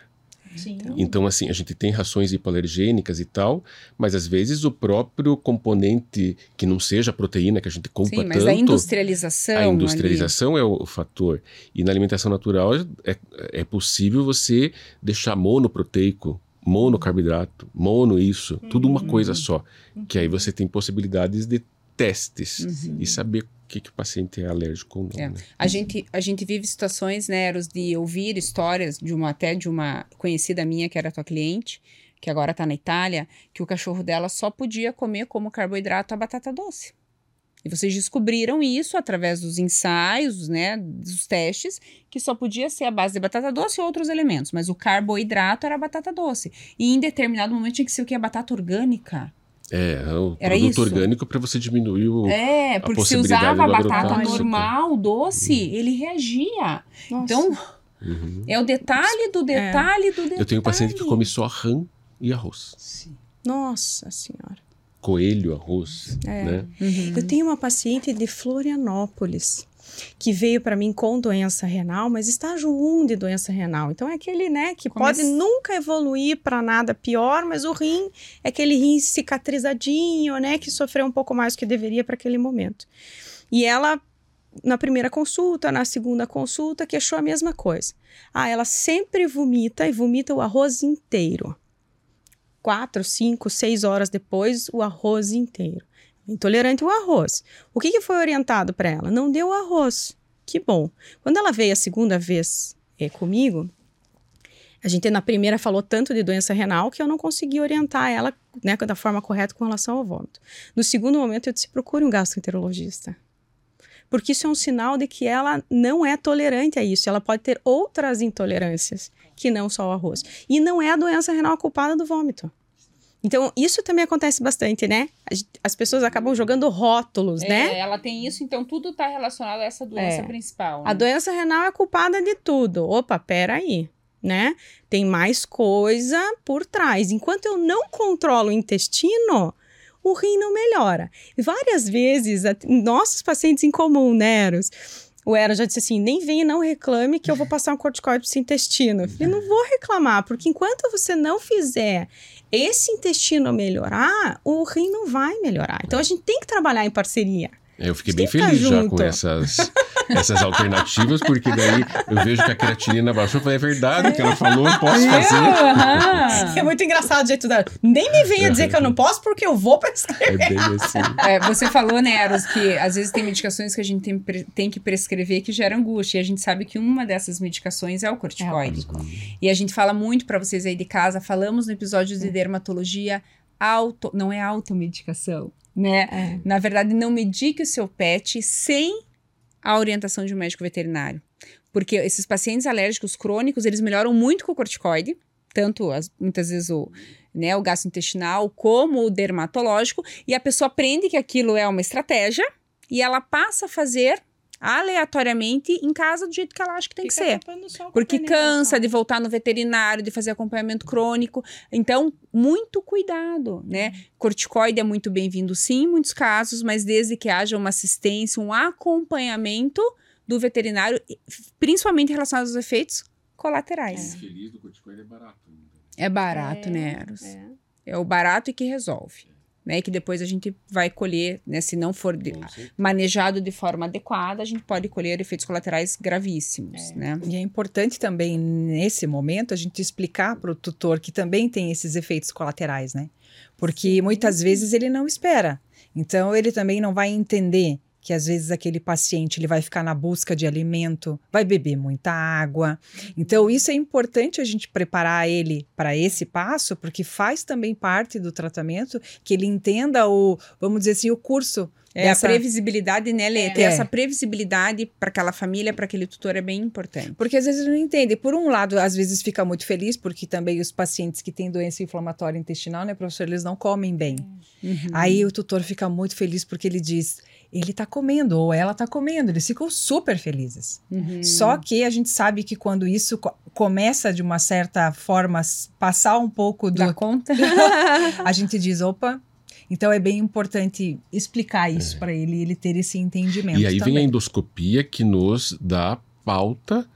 S1: Sim.
S4: Então, assim, a gente tem rações hipoalergênicas e tal, mas às vezes o próprio componente que não seja a proteína que a gente compra
S2: Sim, mas
S4: tanto.
S2: a industrialização.
S4: A industrialização é o, o fator. E na alimentação natural é, é possível você deixar monoproteico, monocarboidrato, mono isso, tudo uma coisa só. Que aí você tem possibilidades de testes e saber que, que o paciente é alérgico ou não.
S2: É.
S4: né?
S2: A gente, a gente vive situações, né, Eros, de ouvir histórias de uma até de uma conhecida minha que era tua cliente, que agora tá na Itália, que o cachorro dela só podia comer como carboidrato a batata doce. E vocês descobriram isso através dos ensaios, né, dos testes, que só podia ser a base de batata doce e outros elementos, mas o carboidrato era a batata doce. E em determinado momento tinha que ser o que? A batata orgânica.
S4: É, o
S2: Era
S4: produto
S2: isso?
S4: orgânico para você diminuir o.
S2: É, porque se
S4: possibilidade
S2: usava a
S4: do
S2: batata normal, doce, ele reagia.
S1: Nossa.
S2: Então,
S4: Uhum.
S2: É o detalhe do detalhe do detalhe.
S4: Eu tenho um paciente que come só rã e arroz.
S3: Sim.
S1: Nossa Senhora.
S4: Coelho, arroz,
S1: É.
S4: né?
S2: Uhum.
S1: Eu tenho uma paciente de Florianópolis que veio para mim com doença renal, mas estágio 1 de doença renal. Então é aquele, né, que
S2: Come-
S1: pode nunca evoluir para nada pior, mas o rim é aquele rim cicatrizadinho, né, que sofreu um pouco mais do que deveria para aquele momento. E ela na primeira consulta, na segunda consulta, que achou a mesma coisa. Ah, ela sempre vomita e vomita o arroz inteiro. Quatro, cinco, seis horas depois, o arroz inteiro. Intolerante ao arroz. O que, que foi orientado para ela? Não deu arroz. Que bom. Quando ela veio a segunda vez eh, comigo, a gente na primeira falou tanto de doença renal que eu não consegui orientar ela né, da forma correta com relação ao vômito. No segundo momento, eu disse: procure um gastroenterologista porque isso é um sinal de que ela não é tolerante a isso. Ela pode ter outras intolerâncias que não só o arroz. E não é a doença renal culpada do vômito. Então, isso também acontece bastante, né? As- As pessoas acabam jogando rótulos,
S2: É,
S1: né?
S2: Ela tem isso, então tudo está relacionado a essa doença
S1: É.
S2: principal. né?
S1: A doença renal é culpada de tudo. Opa, peraí, né? Tem mais coisa por trás. Enquanto eu não controlo o intestino, o rim não melhora. Várias vezes, nossos pacientes em comum, né, Eros? O Eros já disse assim: nem venha e não reclame que eu vou passar um corticoide para esse intestino. Eu falei, não vou reclamar, porque enquanto você não fizer esse intestino melhorar, o rim não vai melhorar. Então a gente tem que trabalhar em parceria.
S4: É, Eu fiquei bem feliz
S1: tá
S4: já
S1: junto.
S4: com essas, essas alternativas, porque daí eu vejo que a creatinina baixou. Eu falei, é verdade o que ela falou, eu posso fazer.
S1: É muito engraçado o jeito dela. Nem me venha dizer que eu não posso, porque eu vou prescrever.
S4: É bem assim.
S2: É, você falou, né, Eros, que às vezes tem medicações que a gente tem, tem que prescrever que geram angústia. E a gente sabe que uma dessas medicações é o corticoide. E a gente fala muito pra vocês aí de casa, falamos no episódio de dermatologia, auto, não é automedicação, né?
S1: É.
S2: Na verdade, não medique o seu pet sem a orientação de um médico veterinário. Porque esses pacientes alérgicos crônicos, eles melhoram muito com o corticoide, tanto as- muitas vezes o, né, o gastrointestinal como o dermatológico, e a pessoa aprende que aquilo é uma estratégia e ela passa a fazer aleatoriamente em casa do jeito que ela acha que tem que ser. Porque cansa de voltar no veterinário, de fazer acompanhamento crônico. Então, muito cuidado, né? Corticoide é muito bem-vindo, sim, em muitos casos, mas desde que haja uma assistência, um acompanhamento do veterinário, principalmente relacionado aos efeitos colaterais.
S4: Feliz do corticoide é barato.
S2: É, barato,
S1: É,
S2: né, Eros?
S1: é.
S2: É. o barato e que resolve. Né, e que depois a gente vai colher, né? Se não for de- manejado de forma adequada, a gente pode colher efeitos colaterais gravíssimos, né?
S3: E é importante também, nesse momento, a gente explicar para o tutor que também tem esses efeitos colaterais, né? Porque muitas vezes ele não espera. Então, ele também não vai entender que às vezes aquele paciente ele vai ficar na busca de alimento, vai beber muita água. Então, isso é importante a gente preparar ele para esse passo, porque faz também parte do tratamento que ele entenda o, vamos dizer assim, o curso
S2: É
S3: dessa-
S2: a previsibilidade, né, Lê? Ter
S3: É.
S2: essa previsibilidade para aquela família, para aquele tutor é bem importante.
S3: Porque às vezes ele não entende. Por um lado, às vezes fica muito feliz, porque também os pacientes que têm doença inflamatória intestinal, né, professor, eles não comem bem.
S2: Uhum.
S3: Aí o tutor fica muito feliz porque ele diz, ele tá comendo, ou ela tá comendo. Eles ficam super felizes.
S2: Uhum.
S3: Só que a gente sabe que quando isso co- começa de uma certa forma passar um pouco do.
S2: Dá conta?
S3: a gente diz, opa. Então é bem importante explicar isso para ele, ele ter esse entendimento.
S4: E aí vem a
S3: também.
S4: endoscopia que nos dá pauta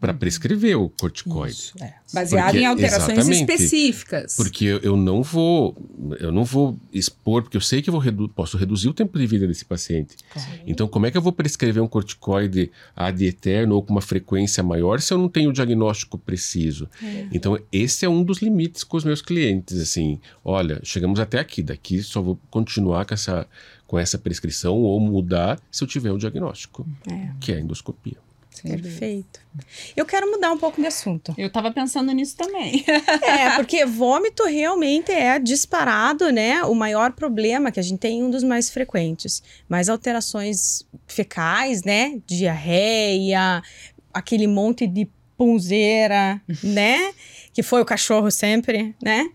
S4: para prescrever o corticoide.
S3: Isso, é.
S2: Baseado
S4: Porque-
S2: em alterações específicas.
S4: Porque eu- eu não vou, eu não vou expor, porque eu sei que eu vou redu posso reduzir o tempo de vida desse paciente. Então, como é que eu vou prescrever um corticoide ad eterno ou com uma frequência maior se eu não tenho o diagnóstico preciso? Então, esse é um dos limites com os meus clientes, assim, olha, chegamos até aqui, daqui só vou continuar com essa, com essa prescrição ou mudar se eu tiver o diagnóstico,
S1: É.
S4: que é a endoscopia.
S1: Perfeito. Eu quero mudar um pouco de assunto.
S2: Eu tava pensando nisso também.
S1: É, porque vômito realmente é disparado, né? O maior problema que a gente tem, um dos mais frequentes. Mas alterações fecais, né? Diarreia, aquele monte de punzeira, né? Que foi o cachorro sempre, né?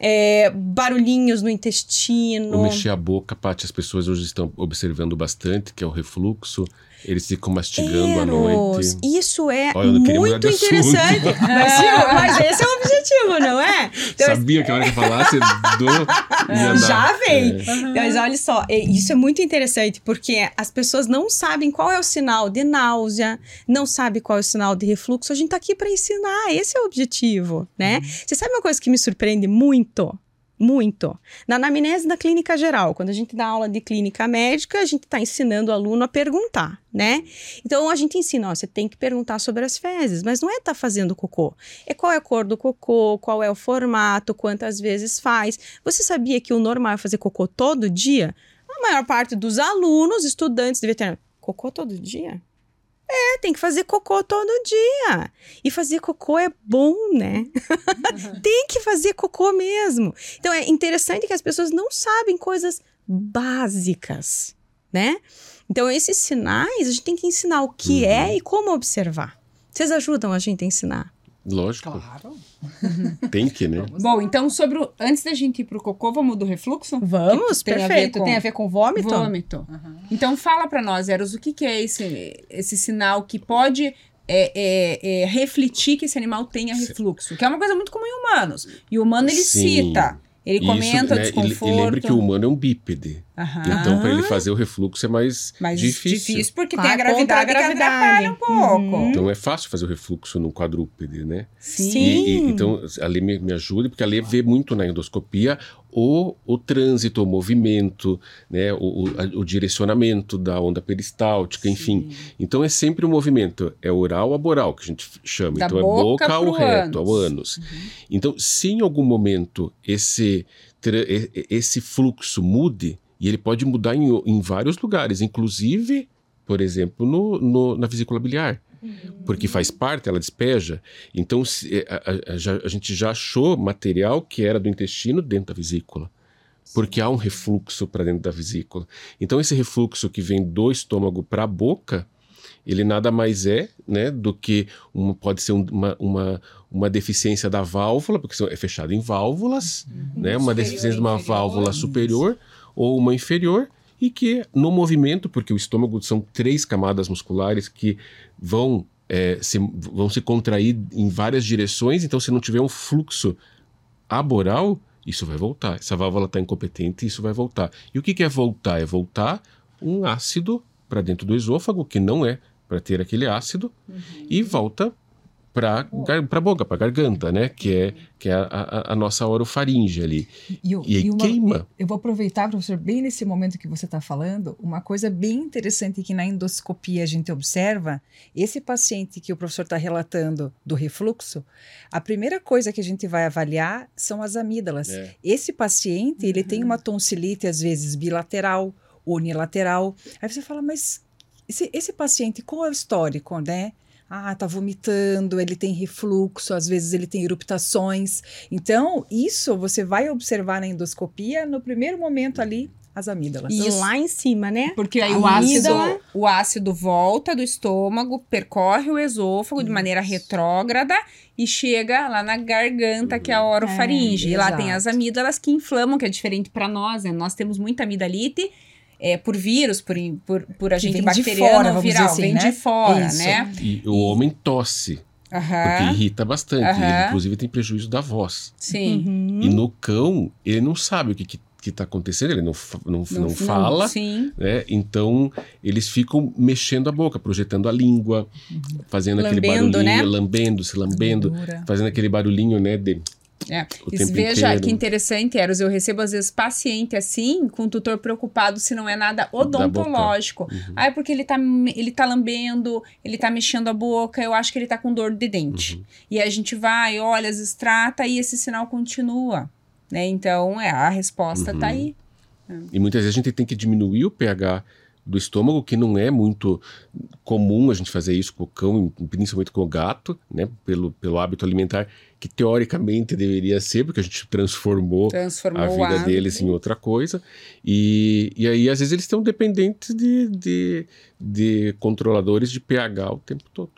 S1: É, barulhinhos no intestino.
S4: O mexer a boca, Paty, as pessoas hoje estão observando bastante, que é o refluxo. Eles ficam mastigando à noite.
S1: Isso é
S4: Olha,
S1: muito interessante. mas, mas esse é o objetivo, não é? Então,
S4: Sabia que a hora que eu falasse do. ia dar.
S1: Já vem.
S4: É.
S1: Mas olha só, isso é muito interessante, porque as pessoas não sabem qual é o sinal de náusea, não sabem qual é o sinal de refluxo. A gente tá aqui para ensinar, esse é o objetivo, né? Você sabe uma coisa que me surpreende muito? Muito. Na anamnese da clínica geral, quando a gente dá aula de clínica médica, a gente está ensinando o aluno a perguntar, né? Então a gente ensina, ó, você tem que perguntar sobre as fezes, mas não é estar fazendo cocô. É qual é a cor do cocô, qual é o formato, quantas vezes faz. Você sabia que o normal é fazer cocô todo dia? A maior parte dos alunos, estudantes de veterinária, cocô todo dia? É, tem que fazer cocô todo dia. E fazer cocô é bom, né? tem que fazer cocô mesmo. Então é interessante que as pessoas não sabem coisas básicas, né? Então esses sinais a gente tem que ensinar o que é e como observar. Vocês ajudam a gente a ensinar?
S4: Lógico,
S3: Claro.
S4: tem que, né?
S2: Bom, então sobre o, antes da gente ir pro cocô, vamos do refluxo?
S1: Vamos,
S2: Que tem a ver
S1: perfeito.
S2: com-
S1: Tem a ver com vômito?
S2: Vômito. Então fala pra nós, Eros, o que, que é esse, esse sinal que pode é, é, é, refletir que esse animal tenha refluxo? Que é uma coisa muito comum em humanos. E o humano, ele
S4: Sim.
S2: cita, ele
S4: Isso,
S2: comenta o
S4: né, e-
S2: desconforto.
S4: E, lembra que o humano é um bípede.
S2: Aham.
S4: Então, para ele fazer o refluxo é mais,
S2: mais
S4: difícil.
S2: difícil. porque
S1: Ah,
S2: tem a
S1: contra a
S2: gravidade,
S1: gravidade.
S2: que atrapalha um pouco.
S1: Uhum.
S4: Então é fácil fazer o refluxo num quadrúpede, né?
S2: Sim.
S4: E- e- então, a Lê me, me ajuda, porque a Lê vê muito na endoscopia o, o trânsito, o movimento, né, o, o, a- o direcionamento da onda peristáltica, enfim. Então é sempre o movimento, é oral a boral, que a gente chama.
S2: Da
S4: então é
S2: boca
S4: boca ao reto, ao
S2: ânus.
S4: ânus. Então, se em algum momento esse, esse fluxo mude, e ele pode mudar em, em vários lugares, inclusive, por exemplo, no, no- na vesícula biliar porque faz parte, ela despeja. Então, se- eh, a, a- a- a gente já achou material que era do intestino dentro da vesícula. Porque há um refluxo para dentro da vesícula. Então, esse refluxo que vem do estômago para a boca, ele nada mais é né, do que uma, pode ser um- uma, uma, uma deficiência da válvula, porque são- é fechado em válvulas, né, uma deficiência de uma válvula superior ou uma inferior, e que no movimento, porque o estômago são três camadas musculares que vão, é, se, vão se contrair em várias direções, então se não tiver um fluxo aboral, isso vai voltar. Essa válvula está incompetente, isso vai voltar. E o que, que é voltar? É voltar um ácido para dentro do esôfago, que não é para ter aquele ácido, e volta para a boca, para a garganta, né? Que é, que é a, a- a nossa orofaringe ali.
S3: E, o-
S4: E aí
S3: uma-
S4: queima.
S3: Eu vou aproveitar, professor, bem nesse momento que você está falando, uma coisa bem interessante que na endoscopia a gente observa, esse paciente que o professor está relatando do refluxo, a primeira coisa que a gente vai avaliar são as amígdalas.
S4: É.
S3: Esse paciente, ele tem uma tonsilite, às vezes, bilateral, unilateral. Aí você fala, mas esse, esse paciente, qual é o histórico, né? Ah, tá vomitando, ele tem refluxo, às vezes ele tem eruptações. Então, isso você vai observar na endoscopia, no primeiro momento ali, as amígdalas.
S1: E lá em cima, né?
S2: Porque aí
S1: A
S2: o ácido, o ácido volta do estômago, percorre o esôfago de maneira retrógrada e chega lá na garganta, que é a orofaringe.
S3: É,
S2: e lá
S3: exato.
S2: tem as amígdalas que inflamam, que é diferente para nós, né? Nós temos muita amidalite. É, por vírus, por, por, por agente
S3: vem de
S2: bacteriano
S3: fora, vamos
S2: viral,
S3: assim,
S2: vem
S3: né?
S2: de fora,
S3: Isso.
S2: né?
S4: E o homem tosse, porque
S2: Aham,
S4: irrita bastante.
S2: Aham.
S4: Ele, inclusive, tem prejuízo da voz.
S2: sim.
S1: Uhum.
S4: E no cão, ele não sabe o que, que, que tá acontecendo, ele não, fa- não, não, fala,
S2: Sim.
S4: né? Então, eles ficam mexendo a boca, projetando a língua, fazendo aquele
S1: Lambendo,
S4: barulhinho,
S1: né?
S4: lambendo, se lambendo, fazendo aquele barulhinho, né? De,
S2: É. veja
S4: inteiro.
S2: que interessante, Eros, eu recebo às vezes paciente assim, com o tutor preocupado se não é nada odontológico.
S4: Uhum.
S2: Ah, é porque ele tá, ele tá lambendo, ele tá mexendo a boca, eu acho que ele tá com dor de dente.
S4: Uhum.
S2: E a gente vai, olha, às vezes trata e esse sinal continua. Né? Então, é, a resposta tá
S4: Uhum.
S2: aí.
S4: E muitas vezes a gente tem que diminuir o pH do estômago, que não é muito comum a gente fazer isso com o cão, principalmente com o gato, né? Pelo, pelo hábito alimentar, que teoricamente deveria ser, porque a gente transformou
S2: Transformou
S4: a vida deles em outra coisa. E, e aí, às vezes, eles estão dependentes de, de, de controladores de pH o tempo todo.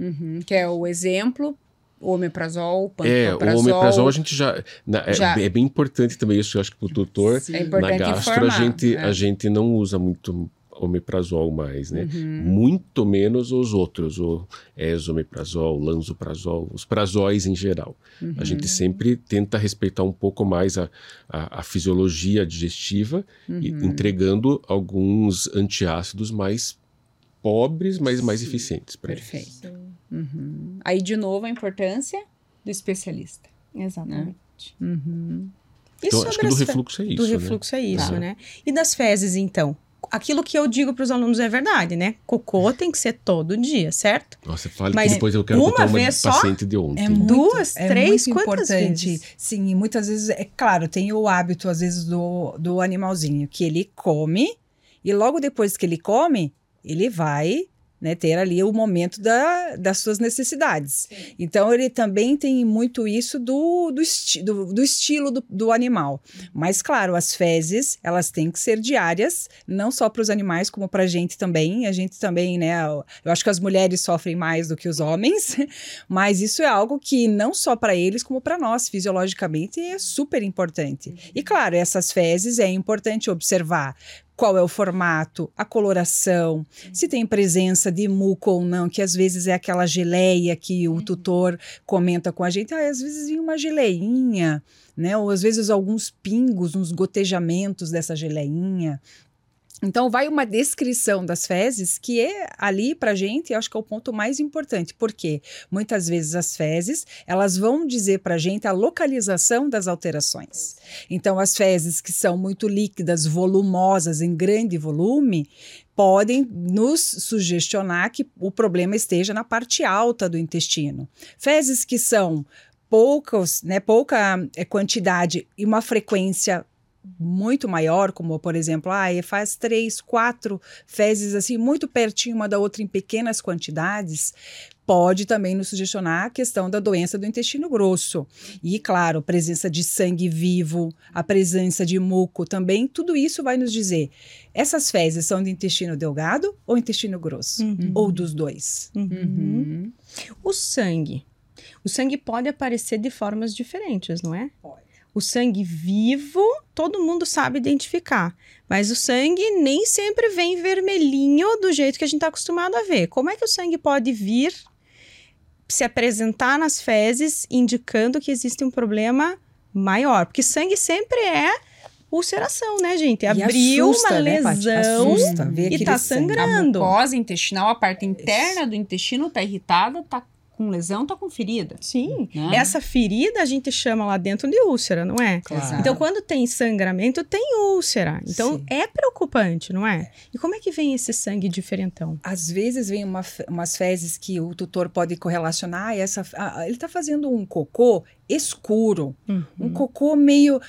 S2: Uhum, que é o exemplo, o omeprazol, o
S4: É, o
S2: pantoprazol.
S4: omeprazol a gente já, na- é,
S2: Já.
S4: é bem importante também isso, eu acho que para o tutor,
S2: É
S4: na gastro,
S2: informar.
S4: a gente,
S2: é.
S4: a gente não usa muito omeprazol mais, né?
S2: Uhum.
S4: Muito menos os outros, o esomeprazol, lanzoprazol, os prazóis em geral.
S2: Uhum.
S4: A gente sempre tenta respeitar um pouco mais a, a, a fisiologia digestiva, e
S2: Uhum.
S4: entregando alguns antiácidos mais pobres, mas mais eficientes para eles.
S2: Perfeito. Uhum. Aí, de novo, a importância do especialista.
S1: Exatamente.
S2: Uhum.
S1: E
S4: Então,
S1: sobre
S4: acho que do refluxo é isso,
S1: Do
S4: né?
S1: refluxo é isso,
S4: Tá.
S1: né? E das fezes, então? Aquilo que eu digo para os alunos é verdade, né? Cocô tem que ser todo dia, certo?
S4: Nossa, fale
S1: Mas
S4: que depois eu quero
S1: uma
S4: contar uma
S1: vez só?
S4: paciente de ontem.
S3: É muito,
S1: Duas,
S3: é
S1: três,
S3: muito
S1: quantas
S3: importante.
S1: vezes?
S3: Sim, e muitas vezes, é claro, tem o hábito, às vezes, do, do animalzinho, que ele come, e logo depois que ele come, ele vai né, ter ali o momento da, das suas necessidades. Então, ele também tem muito isso do, do, esti do, do estilo do, do animal. Mas, claro, as fezes, elas têm que ser diárias, não só para os animais, como para a gente também. A gente também, né, eu acho que as mulheres sofrem mais do que os homens, mas isso é algo que não só para eles, como para nós, fisiologicamente, é super importante. E claro, essas fezes é importante observar qual é o formato, a coloração, se tem presença de muco ou não, que às vezes é aquela geleia que o tutor comenta com a gente, ah, às vezes vem uma geleinha, né? Ou às vezes alguns pingos, uns gotejamentos dessa geleinha. Então, vai uma descrição das fezes que é ali para gente, acho que é o ponto mais importante, porque muitas vezes as fezes elas vão dizer para gente a localização das alterações. Então, as fezes que são muito líquidas, volumosas, em grande volume, podem nos sugestionar que o problema esteja na parte alta do intestino. Fezes que são poucos, né, pouca é, quantidade e uma frequência muito maior, como por exemplo, ah, faz três, quatro fezes assim, muito pertinho uma da outra em pequenas quantidades, pode também nos sugestionar a questão da doença do intestino grosso. E, claro, a presença de sangue vivo, a presença de muco também, tudo isso vai nos dizer: essas fezes são de intestino delgado ou intestino grosso?
S1: Uhum.
S3: Ou dos dois?
S2: Uhum.
S1: O sangue. O sangue pode aparecer de formas diferentes, não é?
S3: Pode.
S1: O sangue vivo, todo mundo sabe identificar. Mas o sangue nem sempre vem vermelhinho do jeito que a gente está acostumado a ver. Como é que o sangue pode vir se apresentar nas fezes, indicando que existe um problema maior? Porque sangue sempre é ulceração, né, gente? Abriu
S3: assusta,
S1: uma
S3: né,
S1: lesão
S3: Assusta
S1: e tá
S3: sangue.
S2: A
S1: sangrando.
S2: mucosa intestinal, a parte interna do intestino tá irritada, tá com lesão, tá com ferida.
S1: Sim.
S2: Né?
S1: Essa ferida a gente chama lá dentro de úlcera, não é?
S3: Claro.
S1: Então, quando tem sangramento, tem úlcera. Então,
S3: Sim.
S1: é preocupante, não é? E como é que vem esse sangue diferentão?
S3: Às vezes vem uma, umas fezes que o tutor pode correlacionar e essa, ah, ele está fazendo um cocô escuro,
S1: Uhum.
S3: um cocô meio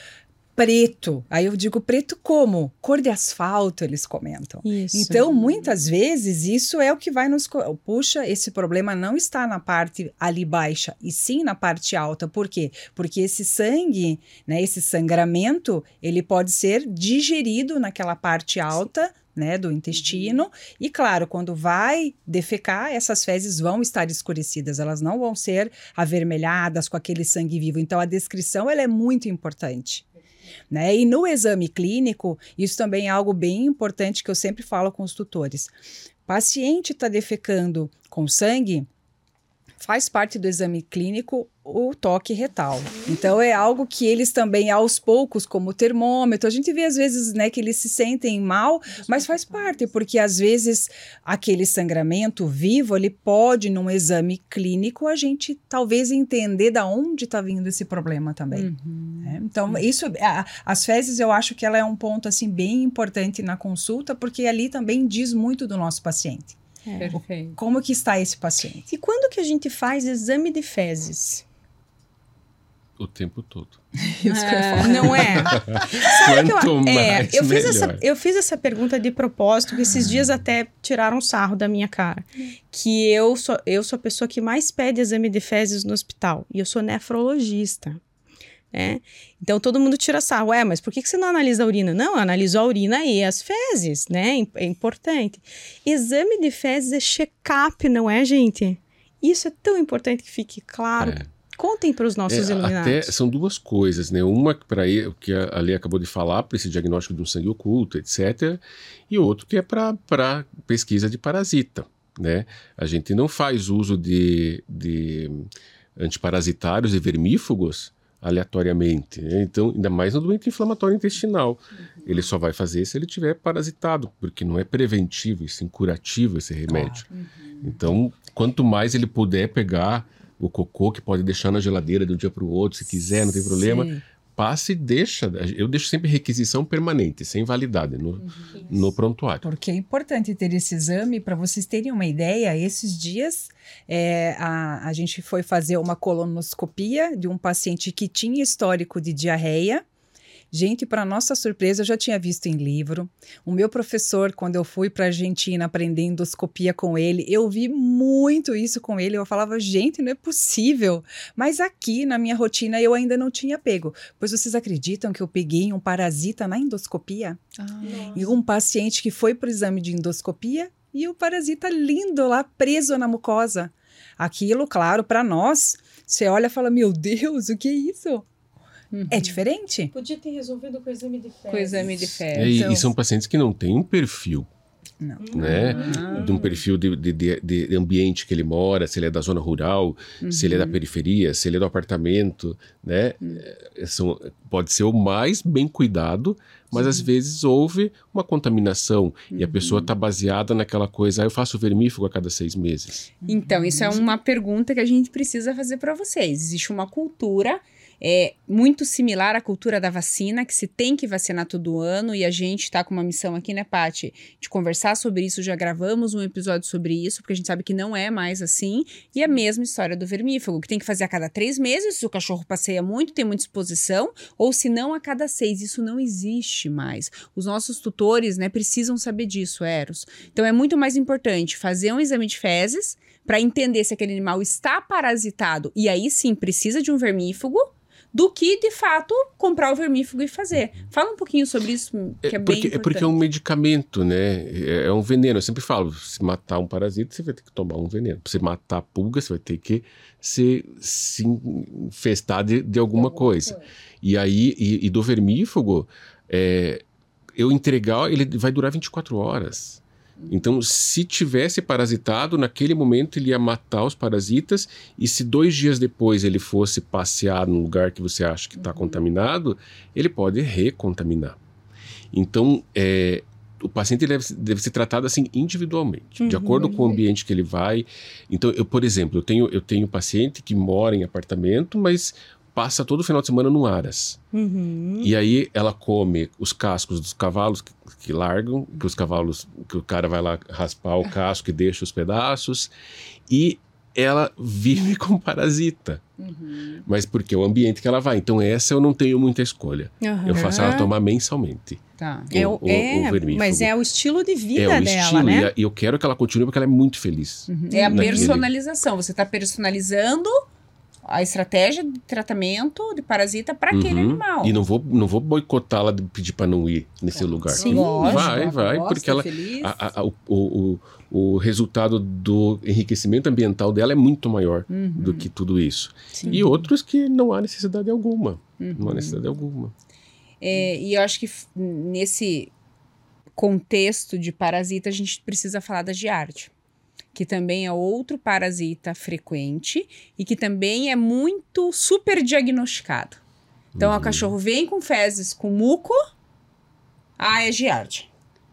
S3: preto. Aí eu digo preto como? Cor de asfalto, eles comentam.
S1: Isso.
S3: Então, muitas vezes, isso é o que vai nos. Puxa, esse problema não está na parte ali baixa, e sim na parte alta. Por quê? Porque esse sangue, né, esse sangramento, ele pode ser digerido naquela parte alta. Né, do intestino, e claro, quando vai defecar, essas fezes vão estar escurecidas, elas não vão ser avermelhadas com aquele sangue vivo. Então, a descrição ela é muito importante. Né? E no exame clínico, isso também é algo bem importante que eu sempre falo com os tutores. Paciente está defecando com sangue, faz parte do exame clínico o toque retal. Então é algo que eles também aos poucos, como o termômetro, a gente vê às vezes, né, que eles se sentem mal, mas faz parte, porque às vezes aquele sangramento vivo, ele pode num exame clínico a gente talvez entender da onde está vindo esse problema também.
S2: Uhum.
S3: né? Então, isso, a- as fezes eu acho que ela é um ponto assim bem importante na consulta, porque ali também diz muito do nosso paciente.
S1: É.
S2: Perfeito.
S3: Como que está esse paciente?
S1: E quando que a gente faz exame de fezes?
S4: O tempo todo.
S3: Isso que eu ia
S2: É.
S3: falar.
S1: Não é? Sabe que eu,
S4: Quanto
S1: é,
S4: mais,
S1: eu fiz, essa, eu fiz essa pergunta de propósito, porque esses dias até tiraram sarro da minha cara. Que eu sou, eu sou a pessoa que mais pede exame de fezes no hospital. E eu sou nefrologista. Né? Então todo mundo tira sarro. Ué, mas por que que você não analisa a urina? Não, eu analiso a urina e as fezes, né? É importante. Exame de fezes é check-up, não é, gente? Isso é tão importante que fique claro.
S4: É.
S1: Contem para os nossos
S4: É,
S1: iluminados.
S4: Até são duas coisas, né? Uma para o que a Ali acabou de falar, para esse diagnóstico de um sangue oculto, etc. E outro que é para pesquisa de parasita, né? A gente não faz uso de, de antiparasitários e vermífugos aleatoriamente. né? Então, ainda mais no doente inflamatório intestinal. Ele só vai fazer se ele tiver parasitado, porque não é preventivo, e sim curativo esse remédio. Então, quanto mais ele puder pegar o cocô, que pode deixar na geladeira de um dia para o outro, se quiser, não tem problema,
S3: Sim.
S4: Passe e deixa. Eu deixo sempre requisição permanente, sem validade, no, no prontuário.
S3: Porque é importante ter esse exame, para vocês terem uma ideia, esses dias é, a, a gente foi fazer uma colonoscopia de um paciente que tinha histórico de diarreia. Gente, para nossa surpresa, eu já tinha visto em livro. O meu professor, quando eu fui para a Argentina aprender endoscopia com ele, eu vi muito isso com ele. Eu falava, gente, não é possível. Mas aqui na minha rotina eu ainda não tinha pego. Pois vocês acreditam que eu peguei um parasita na endoscopia? E um paciente que foi para o exame de endoscopia e o parasita lindo lá preso na mucosa. Aquilo, claro, para nós, você olha e fala: Meu Deus, o que é isso? É diferente?
S1: Podia ter resolvido com o exame de fezes.
S2: Com o exame de
S4: É,
S2: fé.
S4: e-
S3: então-
S4: E são pacientes que não têm um perfil,
S3: Não.
S4: né?
S2: Ah.
S4: De um perfil de, de- de- de ambiente que ele mora, se ele é da zona rural, se ele é da periferia, se ele é do apartamento, né? É, são- pode ser o mais bem cuidado, mas às vezes houve uma contaminação e a pessoa está baseada naquela coisa, ah, eu faço vermífugo a cada seis meses.
S2: Então, isso é uma pergunta que a gente precisa fazer para vocês. Existe uma cultura é, muito similar à cultura da vacina, que se tem que vacinar todo ano, e a gente está com uma missão aqui, né, Paty, de conversar sobre isso. Já gravamos um episódio sobre isso, porque a gente sabe que não é mais assim. E a mesma história do vermífugo, que tem que fazer a cada três meses, se o cachorro passeia muito, tem muita exposição, ou se não, a cada seis. Isso não existe mais. Os nossos tutores, né, precisam saber disso, Eros. Então é muito mais importante fazer um exame de fezes para entender se aquele animal está parasitado e aí sim precisa de um vermífugo, do que de fato comprar o vermífugo e fazer. Fala um pouquinho sobre isso, que é, bem
S4: porque,
S2: importante.
S4: porque é um medicamento, né? É, é um veneno. Eu sempre falo, se matar um parasita, você vai ter que tomar um veneno. Você matar a pulga, você vai ter que se, se infestar de, de alguma coisa. E aí, e, e do vermífugo, é, eu entregar, ele vai durar 24 horas. Então, se tivesse parasitado, naquele momento ele ia matar os parasitas, e se dois dias depois ele fosse passear num lugar que você acha que está contaminado, ele pode recontaminar. Então, é, o paciente deve, deve ser tratado assim individualmente, de acordo com o ambiente que ele vai. Então, eu, por exemplo, eu tenho, eu tenho paciente que mora em apartamento, mas passa todo final de semana no Aras.
S1: Uhum.
S4: E aí ela come os cascos dos cavalos que, que largam, que os cavalos, que o cara vai lá raspar o casco e deixa os pedaços, e ela vive com parasita.
S2: Uhum.
S4: Mas porque é o ambiente que ela vai. Então essa eu não tenho muita escolha.
S1: Aham.
S4: Eu faço ela tomar mensalmente.
S2: Tá.
S1: É, o,
S4: o- o
S1: é,
S4: vermífugo.
S1: mas é o estilo de vida
S4: é o
S1: dela,
S4: estilo,
S1: né?
S4: e eu quero que ela continue porque ela é muito feliz.
S2: Uhum. É a personalização. Você está personalizando a estratégia de tratamento de parasita para aquele
S4: Uhum.
S2: animal.
S4: E não vou, não vou boicotá-la de pedir para não ir nesse lugar.
S1: Sim.
S2: Lógico,
S4: vai, vai,
S2: gosta,
S4: porque ela-. A- a- o, o, o resultado do enriquecimento ambiental dela é muito maior
S2: Uhum.
S4: do que tudo isso.
S1: Sim.
S4: E outros que não há necessidade alguma. Não há
S2: Uhum.
S4: necessidade alguma.
S2: É, e eu acho que nesse contexto de parasita, a gente precisa falar da giardia, que também é outro parasita frequente e que também é muito super diagnosticado. Então,
S4: Uhum.
S2: o cachorro vem com fezes com muco, ah, é giardia.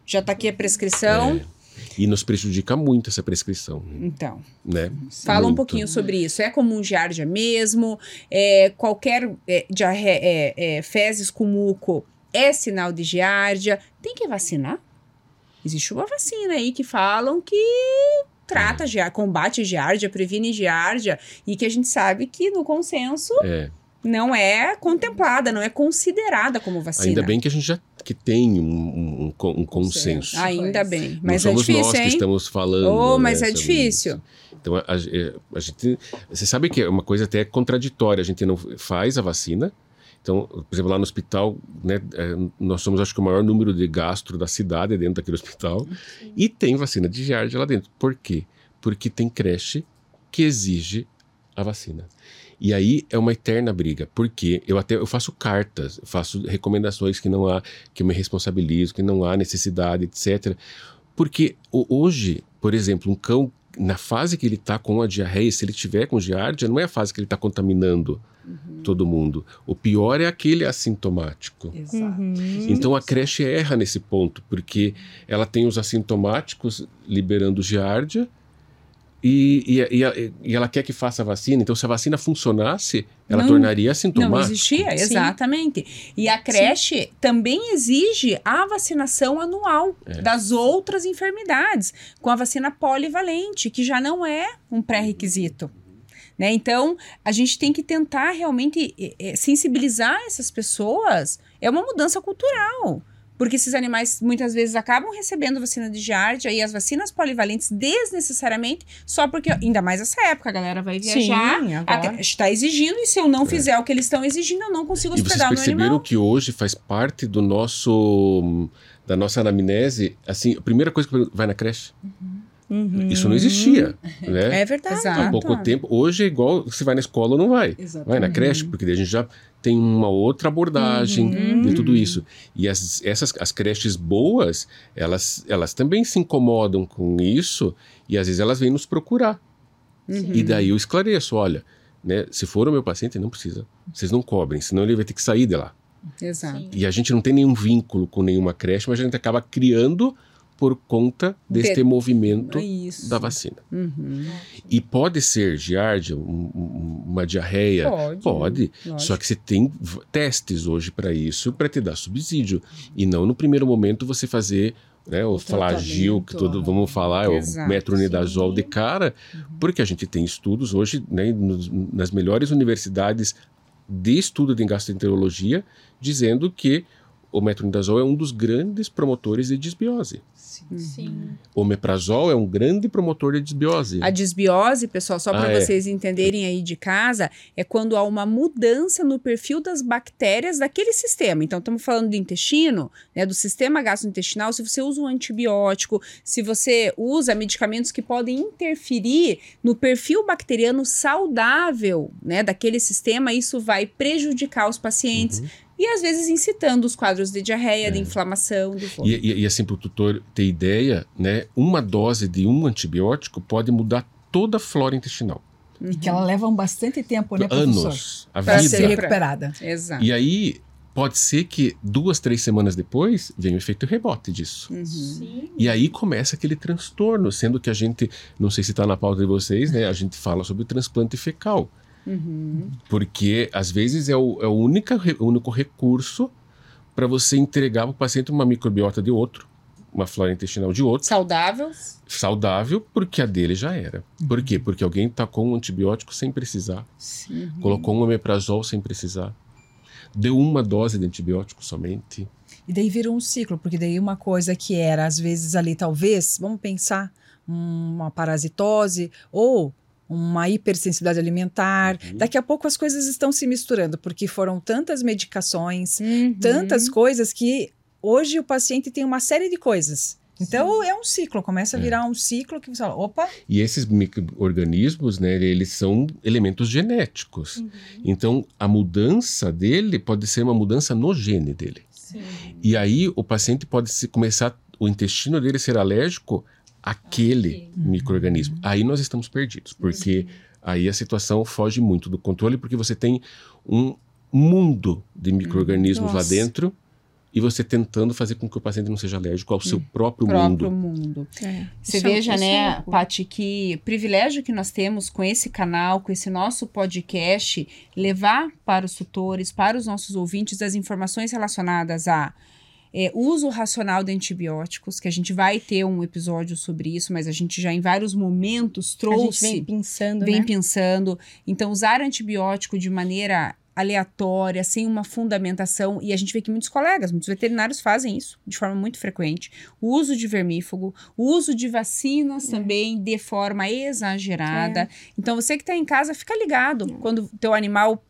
S2: Já tá aqui a prescrição,
S4: É. E nos prejudica muito essa prescrição,
S2: então.
S4: né?
S2: Fala um
S4: Muito.
S2: pouquinho sobre isso. É comum giardia mesmo? É, qualquer é, é, é, fezes com muco é sinal de giardia? Tem que vacinar? Existe uma vacina aí que falam que trata giardia, combate giardia, previne giardia e que a gente sabe que no consenso
S4: É.
S2: não é contemplada, não é considerada como vacina.
S4: Ainda bem que a gente já que tem um, um- um con- consenso.
S2: Ainda
S3: Pois.
S2: bem.
S4: Não
S2: Mas é
S4: somos
S2: difícil,
S4: nós que
S2: hein?
S4: estamos falando.
S2: Oh,
S4: né,
S2: mas é
S4: sobre
S2: difícil.
S4: isso. Então, a, a- a gente. Você sabe que é uma coisa até contraditória. A gente não faz a vacina. Então, por exemplo, lá no hospital, né, é, nós somos, acho que, o maior número de gastro da cidade dentro daquele hospital. E tem vacina de giardia lá dentro. Por quê? Porque tem creche que exige a vacina. E aí é uma eterna briga, porque eu até eu faço cartas, faço recomendações que não há, que eu me responsabilizo, que não há necessidade, etc. Porque hoje, por exemplo, um cão na fase que ele está com a diarreia, se ele tiver com giardia, não é a fase que ele está contaminando todo mundo. O pior é aquele assintomático.
S3: Exato.
S4: Então a creche erra nesse ponto, porque ela tem os assintomáticos liberando giardia e, e, e, e ela quer que faça a vacina. Então, se a vacina funcionasse, ela
S2: Não-
S4: tornaria
S2: Não
S4: assintomático.
S2: existia,
S1: Sim.
S2: exatamente. E a creche também exige a vacinação anual
S4: É.
S2: das outras enfermidades, com a vacina polivalente, que já não é um pré-requisito. Né? Então, a gente tem que tentar realmente eh, eh, sensibilizar essas pessoas. É uma mudança cultural. Porque esses animais muitas vezes acabam recebendo vacina de giardia e as vacinas polivalentes desnecessariamente, só porque, ainda mais essa época, a galera vai viajar,
S1: Sim,
S2: a
S1: agora.
S2: creche está exigindo, e se eu não fizer o que eles estão exigindo, eu não consigo
S4: É. E vocês
S2: hospedar o meu
S4: perceberam
S2: animal.
S4: que hoje faz parte do nosso da nossa anamnese, assim, a primeira coisa que vai na creche.
S1: Uhum.
S4: Isso não existia, né?
S1: É verdade.
S2: Exato.
S4: Há pouco tempo. Hoje é igual você vai na escola ou não vai. Vai na creche, porque daí a gente já tem uma outra abordagem
S2: Uhum.
S4: de tudo isso. E as, essas as creches boas, elas, elas também se incomodam com isso e às vezes elas vêm nos procurar.
S2: Uhum.
S4: E daí eu esclareço, olha, né, se for o meu paciente, não precisa. Vocês não cobrem, senão ele vai ter que sair de lá.
S2: Exato.
S4: E a gente não tem nenhum vínculo com nenhuma creche, mas a gente acaba criando por conta deste
S2: De-
S4: movimento
S2: É isso.
S4: da vacina.
S2: Uhum.
S4: E pode ser giardia, um- um- uma diarreia,
S2: Pode.
S4: Pode. Só que você tem testes hoje para isso, para te dar subsídio. E não no primeiro momento você fazer né, o, flagil, que todo, vamos falar,
S2: Exato,
S4: o metronidazol de cara, porque a gente tem estudos hoje né, nos- nas melhores universidades de estudo de gastroenterologia dizendo que o metronidazol é um dos grandes promotores de desbiose.
S1: Sim.
S4: O omeprazol é um grande promotor de desbiose.
S2: A desbiose, pessoal, só para
S4: Ah, é.
S2: vocês entenderem aí de casa, é quando há uma mudança no perfil das bactérias daquele sistema. Então, estamos falando do intestino, né, do sistema gastrointestinal. Se você usa um antibiótico, se você usa medicamentos que podem interferir no perfil bacteriano saudável, né, daquele sistema, isso vai prejudicar os pacientes.
S4: Uhum.
S2: E às vezes incitando os quadros de diarreia,
S4: É.
S2: de inflamação, de.
S4: E, e- e assim, para o tutor ter ideia, né, uma dose de um antibiótico pode mudar toda a flora intestinal.
S3: E que ela leva um bastante tempo, né, professor?
S4: Anos. A
S2: Pra
S3: Pra
S4: vida.
S3: ser recuperada.
S2: Exato.
S4: E aí, pode ser que duas, três semanas depois venha o efeito rebote disso.
S2: Uhum.
S4: E aí começa aquele transtorno, sendo que a gente, não sei se está na pauta de vocês, né? A gente fala sobre o transplante fecal.
S2: Uhum.
S4: Porque às vezes é o, é o, única, o único recurso para você entregar para o paciente uma microbiota de outro, uma flora intestinal de outro,
S2: Saudáveis.
S4: saudável, porque a dele já era. Por quê? Porque alguém tacou um antibiótico sem precisar,
S2: Uhum.
S4: colocou um omeprazol sem precisar, deu uma dose de antibiótico somente.
S3: E daí virou um ciclo, porque daí uma coisa que era, às vezes, ali, talvez, vamos pensar, uma parasitose ou uma hipersensibilidade alimentar.
S4: Uhum.
S3: Daqui a pouco as coisas estão se misturando, porque foram tantas medicações,
S2: Uhum.
S3: tantas coisas que hoje o paciente tem uma série de coisas. Então é um ciclo, começa a
S4: É.
S3: virar um ciclo que você fala, opa,
S4: E esses micro-organismos, né, eles são elementos genéticos. Então, a mudança dele pode ser uma mudança no gene dele. E aí, o paciente pode se começar, o intestino dele ser alérgico àquele micro-organismo. Aí nós estamos perdidos, porque aí a situação foge muito do controle, porque você tem um mundo de micro-organismos lá dentro e você tentando fazer com que o paciente não seja alérgico ao seu próprio,
S2: próprio
S4: mundo.
S2: mundo.
S1: É.
S2: Você
S1: Isso é-
S2: veja,
S1: é
S2: né. Paty, que privilégio que nós temos com esse canal, com esse nosso podcast, levar para os tutores, para os nossos ouvintes, as informações relacionadas a é, uso racional de antibióticos, que a gente vai ter um episódio sobre isso, mas a gente já em vários momentos
S1: A gente
S2: trouxe
S1: vem pensando,
S2: vem
S1: né?
S2: pensando. Então, usar antibiótico de maneira aleatória, sem uma fundamentação, e a gente vê que muitos colegas, muitos veterinários fazem isso de forma muito frequente. O uso de vermífugo, o uso de vacinas também de forma exagerada. Então, você que está em casa, fica ligado quando o teu animal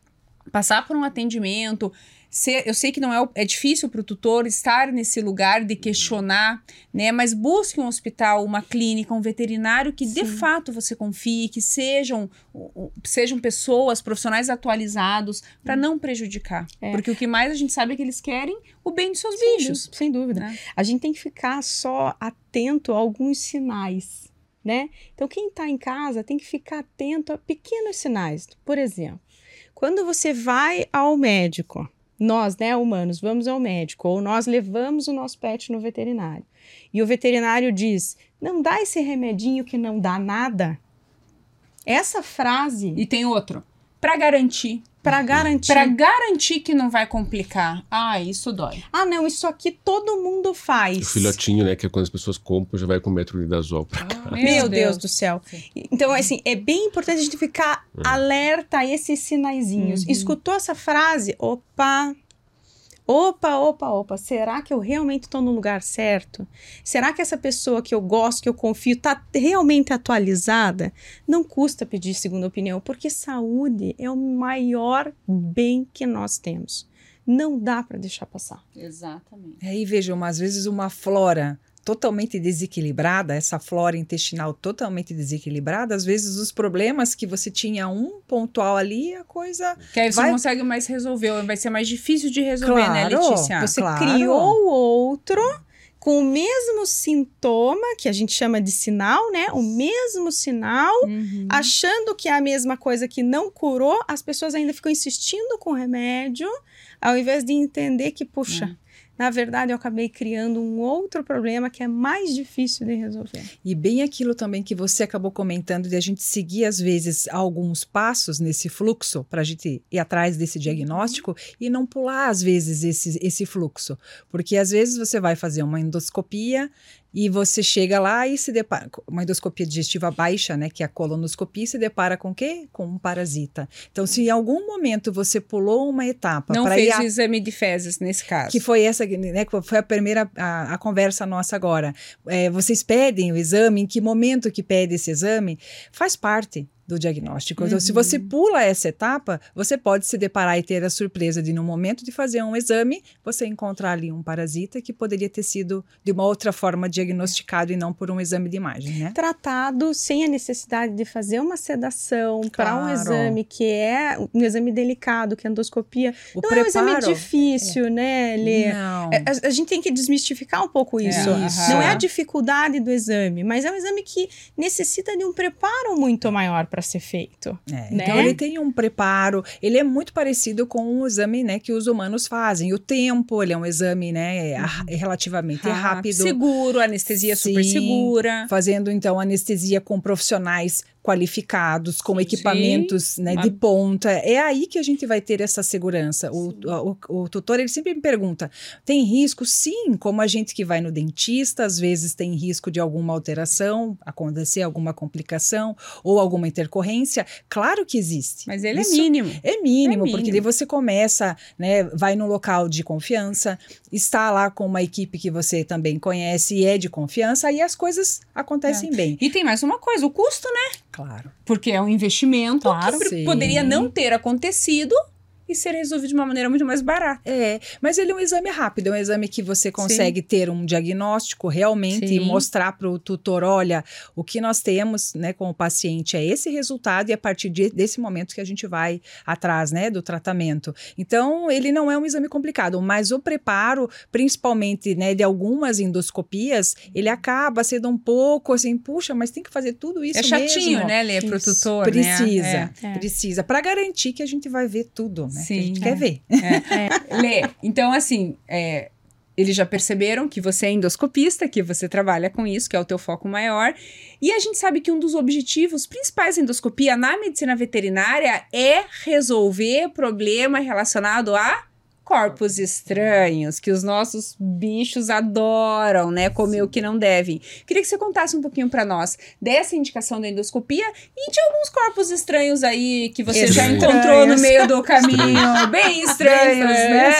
S2: passar por um atendimento. Ser, eu sei que não é, é difícil para o tutor estar nesse lugar de questionar, né? Mas busque um hospital, uma clínica, um veterinário que de
S1: Sim.
S2: fato você confie, que sejam, sejam pessoas, profissionais atualizados, para não prejudicar.
S1: É.
S2: Porque o que mais a gente sabe é que eles querem o bem dos seus
S1: Sem
S2: bichos.
S1: Sem dúvida.
S2: né?
S1: A gente tem que ficar só atento a alguns sinais, né? Então, quem está em casa tem que ficar atento a pequenos sinais. Por exemplo, quando você vai ao médico, nós, né, humanos, vamos ao médico, ou nós levamos o nosso pet no veterinário, e o veterinário diz: não dá esse remedinho que não dá nada. Essa frase,
S2: E tem outro. Para garantir.
S1: Para garantir.
S2: Para garantir que não vai complicar. Ah, isso dói.
S1: Ah, não, isso aqui todo mundo faz.
S4: O filhotinho, né? Que é quando as pessoas compram, já vai com metronidazol pra cá.
S1: Meu Deus do céu. Então, assim, é bem importante a gente ficar alerta a esses sinaizinhos.
S2: Uhum.
S1: Escutou essa frase? Opa! Opa, opa, opa. Será que eu realmente estou no lugar certo? Será que essa pessoa que eu gosto, que eu confio, está realmente atualizada? Não custa pedir segunda opinião, porque saúde é o maior bem que nós temos. Não dá para deixar passar.
S2: Exatamente.
S3: Aí vejam, às vezes uma flora totalmente desequilibrada, essa flora intestinal totalmente desequilibrada, às vezes os problemas que você tinha um pontual ali, a coisa
S2: Que aí você
S3: Vai-
S2: não consegue mais resolver, vai ser mais difícil de resolver, né,
S3: Claro.
S2: Letícia?
S1: Você
S3: claro.
S1: criou outro com o mesmo sintoma, que a gente chama de sinal, né? O mesmo sinal,
S2: Uhum.
S1: achando que é a mesma coisa que não curou, as pessoas ainda ficam insistindo com o remédio, ao invés de entender que, puxa, na verdade eu acabei criando um outro problema que é mais difícil de resolver.
S3: E bem aquilo também que você acabou comentando de a gente seguir, às vezes, alguns passos nesse fluxo para a gente ir atrás desse diagnóstico e não pular, às vezes, esse, esse fluxo. Porque às vezes você vai fazer uma endoscopia e você chega lá e se depara com uma endoscopia digestiva baixa, né, que é a colonoscopia, e se depara com o quê? Com um parasita. Então, se em algum momento você pulou uma etapa
S2: Não fez
S3: ir a
S2: o exame de fezes nesse caso.
S3: que foi essa, né, que foi a primeira a, a conversa nossa agora. É, vocês pedem o exame, em que momento que pede esse exame? Faz parte do diagnóstico. Então, se você pula essa etapa, você pode se deparar e ter a surpresa de, no momento de fazer um exame, você encontrar ali um parasita que poderia ter sido de uma outra forma diagnosticado e não por um exame de imagem, né?
S1: Tratado sem a necessidade de fazer uma sedação para um
S3: Claro.
S1: exame que é um exame delicado, que é endoscopia.
S3: O
S1: não é um exame
S3: preparo-
S1: difícil, né, Lê?
S3: Não.
S1: É, A, a gente tem que desmistificar um pouco isso.
S3: Isso.
S1: Não é a dificuldade do exame, mas é um exame que necessita de um preparo muito maior para ser feito.
S3: É,
S1: né?
S3: Então ele tem um preparo, ele é muito parecido com o exame né, que os humanos fazem. O tempo, ele é um exame né, é relativamente rápido.
S2: Seguro, anestesia super
S3: Sim.
S2: segura.
S3: Fazendo então anestesia com profissionais qualificados, com equipamentos né, de ponta. É aí que a gente vai ter essa segurança. O, o, o tutor ele sempre me pergunta: tem risco? Sim, como a gente que vai no dentista, às vezes tem risco de alguma alteração, acontecer alguma complicação ou alguma intercorrência. Claro que existe.
S2: Mas ele
S3: Isso
S2: é mínimo.
S3: é mínimo,
S2: É
S3: porque daí você começa, né, vai num local de confiança, está lá com uma equipe que você também conhece e é de confiança, aí as coisas acontecem bem.
S2: E tem mais uma coisa, o custo, né?
S3: Claro.
S2: Porque é um investimento
S1: Claro.
S2: que
S3: Sim.
S2: poderia não ter acontecido e ser resolvido de uma maneira muito mais barata.
S3: É, mas ele é um exame rápido, é um exame que você consegue ter um diagnóstico realmente e
S2: Sim.
S3: mostrar para o tutor, olha, o que nós temos, né, com o paciente é esse resultado e a partir de- desse momento que a gente vai atrás, né, do tratamento. Então, ele não é um exame complicado, mas o preparo, principalmente, né, de algumas endoscopias, ele acaba sendo um pouco assim, puxa, mas tem que fazer tudo isso
S2: é chatinho,
S3: mesmo?
S2: né, Lê, pro
S1: Isso.
S2: tutor,
S3: Precisa,
S2: né?
S1: É.
S3: precisa, para garantir que a gente vai ver tudo, né? que a
S2: Sim.
S3: gente
S2: É.
S3: quer ver.
S2: É. Lê, então assim, é, eles já perceberam que você é endoscopista, que você trabalha com isso, que é o teu foco maior. E a gente sabe que um dos objetivos principais da endoscopia na medicina veterinária é resolver problema relacionado à corpos estranhos que os nossos bichos adoram, né? Comer o que não devem. Queria que você contasse um pouquinho para nós dessa indicação da endoscopia e de alguns corpos estranhos aí que você já
S1: Estranhos.
S2: encontrou no meio do caminho, bem estranhos, né?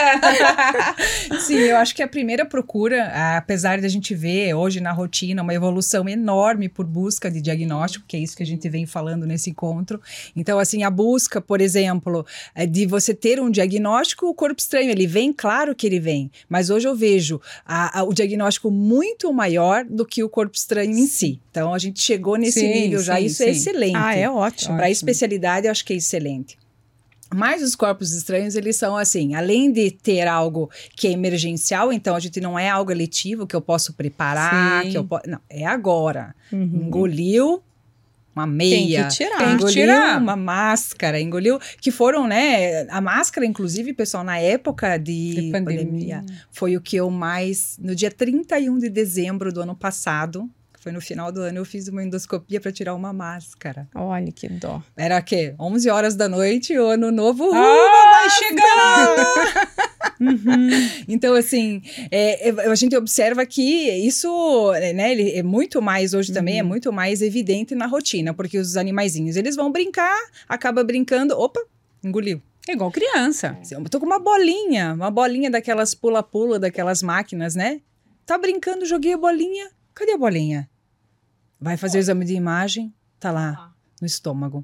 S3: Sim, eu acho que a primeira procura, apesar de a gente ver hoje na rotina uma evolução enorme por busca de diagnóstico, que é isso que a gente vem falando nesse encontro. Então, assim, a busca, por exemplo, é de você ter um diagnóstico, o corpo estranho, ele vem, claro que ele vem, mas hoje eu vejo a- a- o diagnóstico muito maior do que o corpo estranho em si. Então, a gente chegou nesse
S2: Sim,
S3: nível já,
S2: sim,
S3: isso é
S2: sim.
S3: excelente.
S1: Ah, é ótimo.
S3: Para especialidade, eu acho que é excelente. Mas os corpos estranhos, eles são assim, além de ter algo que é emergencial, então a gente não é algo eletivo que eu posso preparar,
S2: Sim.
S3: que eu posso. Não, é agora.
S1: Uhum.
S3: Engoliu uma
S1: Tem
S3: meia.
S1: que tirar.
S2: Tem que tirar.
S3: uma máscara, engoliu. Que foram, né? A máscara, inclusive, pessoal, na época de,
S2: De pandemia.
S3: foi o que eu mais. No dia 31 de dezembro do ano passado, foi no final do ano, eu fiz uma endoscopia para tirar uma máscara.
S1: Olha que dó.
S3: Era o quê? 11 horas da noite, o ano novo.
S2: Ah, vai chegando! Uhum.
S3: Então, assim, é, é, a gente observa que isso, né, ele é muito mais, hoje também, é
S2: Uhum.
S3: muito mais evidente na rotina, porque os animaizinhos, eles vão brincar, acaba brincando, opa, engoliu.
S2: É igual criança.
S3: Eu tô com uma bolinha, uma bolinha daquelas pula-pula, daquelas máquinas, né? Tá brincando, joguei a bolinha, cadê a bolinha? Vai fazer o exame de imagem, tá lá, no estômago.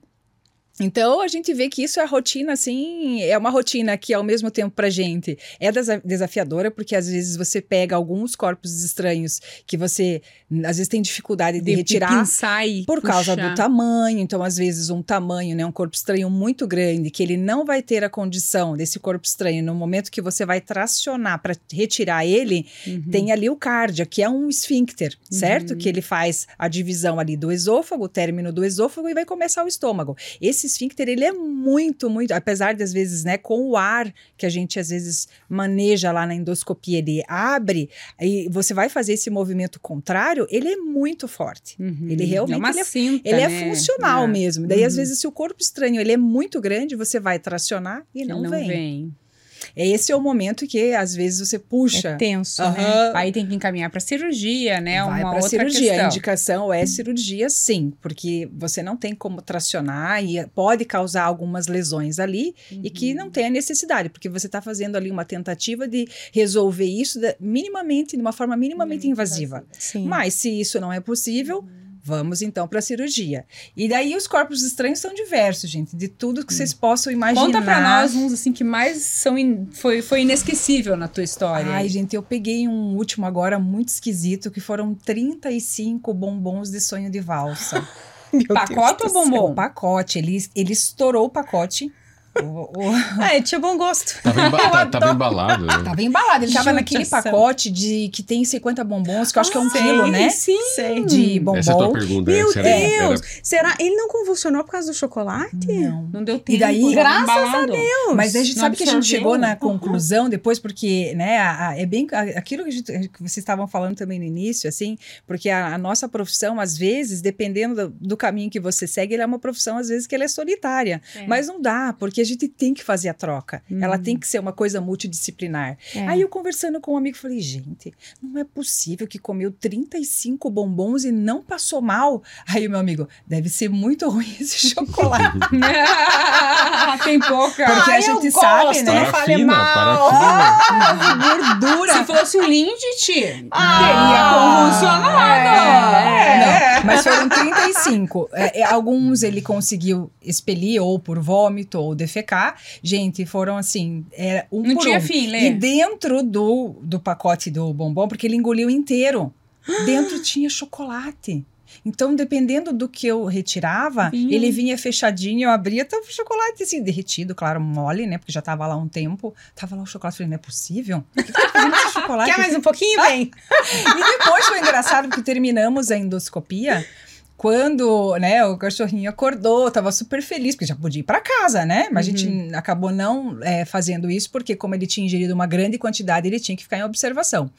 S3: Então, a gente vê que isso é rotina, assim, é uma rotina que, ao mesmo tempo, pra gente é desa- desafiadora, porque às vezes você pega alguns corpos estranhos que você, às vezes, tem dificuldade de, retirar
S2: pinçar e
S3: por causa
S2: puxar.
S3: do tamanho. Então, às vezes, um tamanho, né, um corpo estranho muito grande, que ele não vai ter a condição desse corpo estranho no momento que você vai tracionar para retirar ele,
S2: Uhum.
S3: tem ali o cardia, que é um esfíncter, certo?
S2: Uhum.
S3: Que ele faz a divisão ali do esôfago, o término do esôfago e vai começar o estômago. Esse esfíncter, ele é muito, muito, apesar de às vezes, né, com o ar que a gente às vezes maneja lá na endoscopia, ele abre e você vai fazer esse movimento contrário, ele é muito forte.
S2: Uhum.
S3: Ele realmente
S2: é uma
S3: ele é-
S2: cinta,
S3: Ele é
S2: né?
S3: funcional
S2: É.
S3: mesmo. Daí, às
S2: Uhum.
S3: vezes, se o corpo estranho ele é muito grande, você vai tracionar e
S2: Ele
S3: não, vem. É Esse é o momento que, às vezes, você puxa.
S1: É tenso, né?
S2: Aí tem que encaminhar para cirurgia, né?
S3: Vai
S2: uma
S3: para
S2: outra
S3: cirurgia. A
S2: questão.
S3: indicação é cirurgia, sim, porque você não tem como tracionar e pode causar algumas lesões ali e que
S2: Uhum.
S3: não tem a necessidade, porque você está fazendo ali uma tentativa de resolver isso da- minimamente, de uma forma minimamente invasiva.
S1: Sim.
S3: Mas se isso não é possível, vamos então para a cirurgia. E daí os corpos estranhos são diversos, gente, de tudo que vocês possam imaginar.
S2: Conta pra nós uns assim que mais são in- foi, foi inesquecível na tua história.
S3: Ai, gente, eu peguei um último agora muito esquisito, que foram 35 bombons de sonho de valsa.
S2: Pacote ou
S1: céu.
S2: bombom?
S3: O pacote, ele, ele estourou o pacote. O- o-
S1: Ah, ele tinha bom gosto.
S4: Tava, emba- tá- tava embalado, né?
S3: tava embalado, ele tava naquele pacote de que tem 50 bombons, que eu acho que é um
S1: Sei,
S3: quilo, né?
S1: Sim, sei.
S3: De bombom.
S4: Essa é a tua pergunta.
S1: Meu
S4: né? Era-
S1: Deus!
S4: era-
S1: Será? Ele não convulsionou por causa do chocolate?
S3: Não.
S2: Não deu tempo.
S3: daí-
S2: tava
S1: Graças
S2: embalado.
S3: Mas daí a gente
S2: Não
S3: sabe que a gente chegou na conclusão depois, porque, né, a- a- é bem a- aquilo que, a gente- que vocês estavam falando também no início, assim, porque a, a nossa profissão, às vezes, dependendo do, do caminho que você segue, ela é uma profissão, às vezes, que ela é solitária.
S1: É.
S3: Mas não dá, porque a gente tem que fazer a troca.
S2: Hum.
S3: Ela tem que ser uma coisa multidisciplinar.
S1: É.
S3: Aí eu conversando com um amigo, falei, gente, não é possível que comeu 35 bombons e não passou mal. Aí o meu amigo, deve ser muito ruim esse chocolate.
S2: Tem pouca.
S3: Porque a
S1: Ai, eu
S3: gente
S1: gosto,
S3: sabe, né?
S4: Parafina,
S1: mal.
S4: parafina.
S3: Gordura.
S2: Se fosse o Lindt,
S1: Ah,
S2: teria convulsionado.
S3: É, não, mas foram 35. É, é, alguns ele conseguiu expelir ou por vômito ou defecar. Gente, foram assim, era um
S2: Não
S3: por
S2: tinha
S3: um.
S2: fim,
S3: E
S2: Lê.
S3: dentro do, do pacote do bombom, porque ele engoliu inteiro, dentro tinha chocolate. Então, dependendo do que eu retirava,
S2: Vinha.
S3: ele vinha fechadinho, eu abria, tava o chocolate assim, derretido, claro, mole, né? Porque já tava lá um tempo. Tava lá o chocolate, falei, não é possível? O que tá fazendo esse chocolate?
S1: Quer mais um pouquinho? Vem.
S3: E depois foi engraçado porque terminamos a endoscopia Quando, né, o cachorrinho acordou, tava super feliz, porque já podia ir para casa, né? Mas a gente acabou não é, fazendo isso, porque como ele tinha ingerido uma grande quantidade, ele tinha que ficar em observação.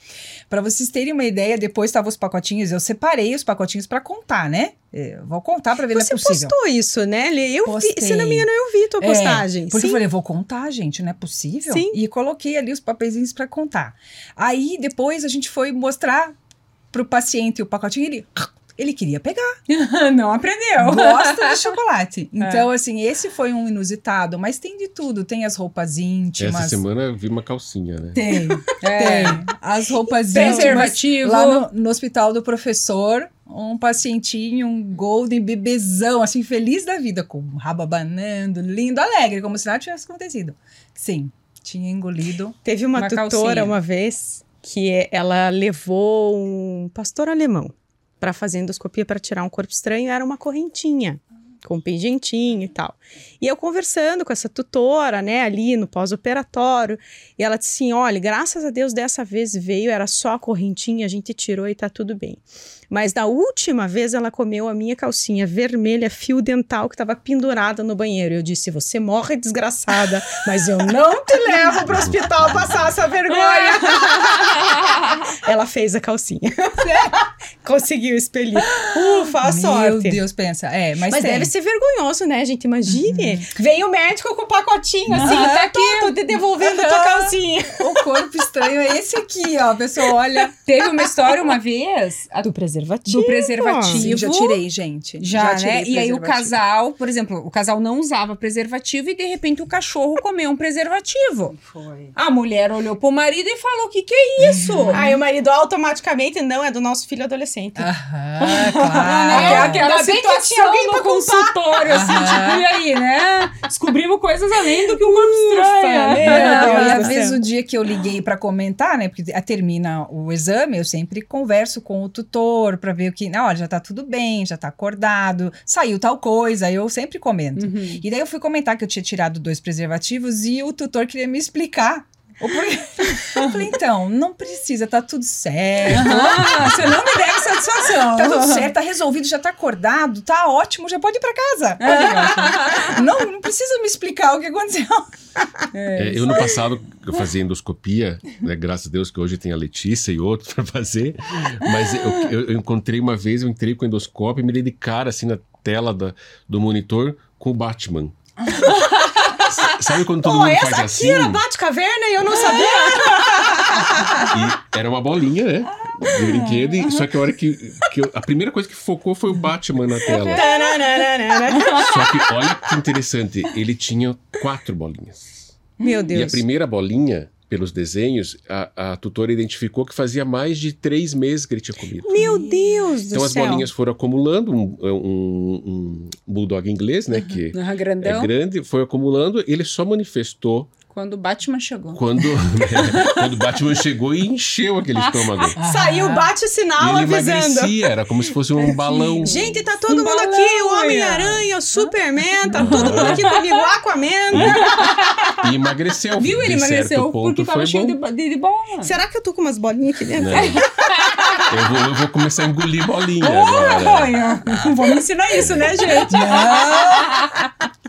S3: Para vocês terem uma ideia, depois estavam os pacotinhos, eu separei os pacotinhos para contar, né? Eu vou contar para ver
S1: Você
S3: se é possível.
S1: postou isso, né, Lê? Eu vi, se
S3: Postei.
S1: não me engano, eu vi tua
S3: É,
S1: postagem.
S3: porque
S1: Sim.
S3: eu falei, vou contar, gente, não é possível?
S1: Sim.
S3: E coloquei ali os papeizinhos para contar. Aí depois a gente foi mostrar pro paciente o pacotinho, ele ele queria pegar.
S2: Não aprendeu.
S3: Gosta de chocolate. Então, assim, esse foi um inusitado, mas tem de tudo. Tem as roupas íntimas.
S4: Essa semana eu vi uma calcinha, né?
S3: Tem,
S2: É.
S3: tem. As roupas íntimas.
S2: Preservativo.
S3: Lá no, no hospital do professor, um pacientinho, um golden bebezão, assim, feliz da vida, com o rabo abanando, lindo, alegre, como se nada tivesse acontecido. Sim, tinha engolido.
S1: Teve uma,
S2: Uma
S1: tutora
S2: calcinha.
S1: uma vez que ela levou um pastor alemão para fazer endoscopia para tirar um corpo estranho, era uma correntinha com um pendentinho e tal. E eu conversando com essa tutora, né, ali no pós-operatório, e ela disse assim: "Olha, graças a Deus dessa vez veio, era só a correntinha, a gente tirou e tá tudo bem". Mas da última vez ela comeu a minha calcinha vermelha fio dental que estava pendurada no banheiro. Eu disse: "Você morre desgraçada, mas eu não te levo pro hospital passar essa vergonha". ela fez a calcinha. Conseguiu expelir. Ufa, a
S3: Meu
S1: sorte.
S3: Deus, pensa. É, mas,
S1: Mas deve ser vergonhoso, né, gente? Imagine. Vem o médico com o pacotinho assim,
S3: Aham.
S1: tá aqui, tô te devolvendo tua
S3: Aham.
S1: calcinha.
S3: O corpo estranho é esse aqui, ó. A pessoa olha.
S2: Teve uma história uma vez a-
S1: Do preservativo.
S2: Do preservativo.
S3: Sim, já tirei, gente.
S2: Já,
S3: tirei
S2: né? E aí o
S3: preservativo.
S2: casal, por exemplo, o casal não usava preservativo e de repente o cachorro comeu um preservativo.
S3: Foi.
S2: A mulher olhou pro marido e falou: "O que que é isso?"
S1: Aí o marido automaticamente, não, é do nosso filho adolescente.
S3: Aham,
S2: É
S3: claro.
S2: aquela
S1: Ainda bem que
S2: situação
S1: tinha alguém
S2: no
S1: pra
S2: consultório, assim,
S3: Aham.
S2: tipo, e aí, né? Descobrimos coisas além do que um corpo
S3: e às vezes o dia que eu liguei para comentar, né? Porque a- termina o exame, eu sempre converso com o tutor para ver o que, não, olha, já tá tudo bem, já tá acordado, saiu tal coisa, eu sempre comento.
S2: Uhum.
S3: E daí eu fui comentar que eu tinha tirado dois preservativos e o tutor queria me explicar. Eu falei, então, não precisa, tá tudo certo.
S2: Ah, você não me deve satisfação.
S3: Tá tudo certo, tá resolvido, já tá acordado, tá ótimo, já pode ir pra casa. não, não precisa me explicar o que aconteceu.
S4: É, eu no passado eu fazia endoscopia, né, graças a Deus que hoje tem a Letícia e outros para fazer, mas eu, eu- eu encontrei uma vez, eu entrei com o endoscópio e me dei de cara assim na tela da- do monitor com o Batman. Sabe quando todo
S1: Pô,
S4: mundo
S1: essa
S3: é
S4: faz
S1: aqui
S4: assim?
S1: era Bate-Caverna e eu não sabia.
S4: E era uma bolinha, né? De brinquedo, e, só que a hora que, que eu- a primeira coisa que focou foi o Batman na tela. Só que olha que interessante, ele tinha quatro bolinhas.
S1: Meu
S4: E a
S1: Deus.
S4: primeira bolinha, pelos desenhos, a, a tutora identificou que fazia mais de três meses que ele tinha comido.
S1: Meu Deus do
S4: Então as
S1: céu.
S4: bolinhas foram acumulando, um, um, um bulldog inglês, né, que
S2: Ah,
S4: é grande, foi acumulando, ele só manifestou
S2: Quando o Batman chegou.
S4: quando, quando o Batman chegou e encheu aquele estômago.
S1: Saiu
S3: Ah.
S1: bate-sinal
S4: e ele
S1: avisando.
S4: emagrecia, era como se fosse um balão.
S1: Gente, tá todo
S2: Um
S1: mundo
S2: balão,
S1: aqui, o. Homem-Aranha, o Superman, tá todo mundo aqui comigo, o Aquaman.
S4: E emagreceu.
S2: Viu? Ele emagreceu
S4: ponto
S2: porque tava cheio
S4: bom.
S2: de, de, bola.
S1: Será que eu tô com umas bolinhas aqui dentro?
S4: Né? Eu, vou, eu vou começar a engolir bolinha agora.
S2: Olha, não vou me ensinar isso, né, gente?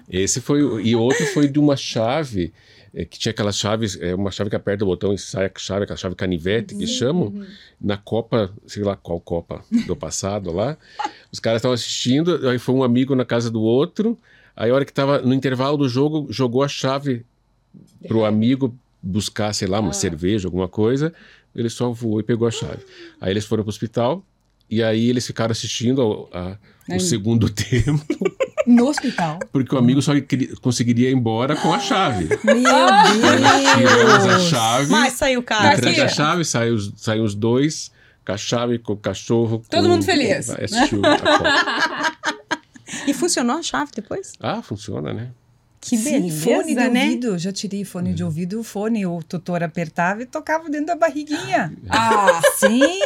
S4: Esse foi. o- E outro foi de uma chave. É, que tinha aquelas chaves, é, uma chave que aperta o botão e sai a chave, aquela chave canivete que chamam, na Copa, sei lá qual Copa do passado lá. Os caras estavam assistindo, aí foi um amigo na casa do outro, aí a hora que tava no intervalo do jogo, jogou a chave pro amigo buscar, sei lá, uma cerveja, alguma coisa, ele só voou e pegou a chave. Aí eles foram pro hospital, e aí eles ficaram assistindo ao- a- o segundo tempo,
S3: No hospital.
S4: porque o amigo só queria- conseguiria ir embora com a chave.
S3: Meu
S4: Tiramos a
S3: Deus.
S4: chave,
S1: Mas saiu
S4: de
S1: cara.
S4: da
S2: aqui.
S4: chave os, saem os dois, com a chave, com o cachorro.
S2: Todo
S4: com-
S2: mundo feliz.
S4: O- a Copa.
S1: E funcionou a chave depois?
S4: Ah, funciona, né?
S1: Que
S3: Sim,
S1: beleza,
S3: fone de
S1: né?
S3: ouvido. Já tirei fone de ouvido, o fone, o tutor apertava e tocava dentro da barriguinha.
S2: Ah,
S3: Sim!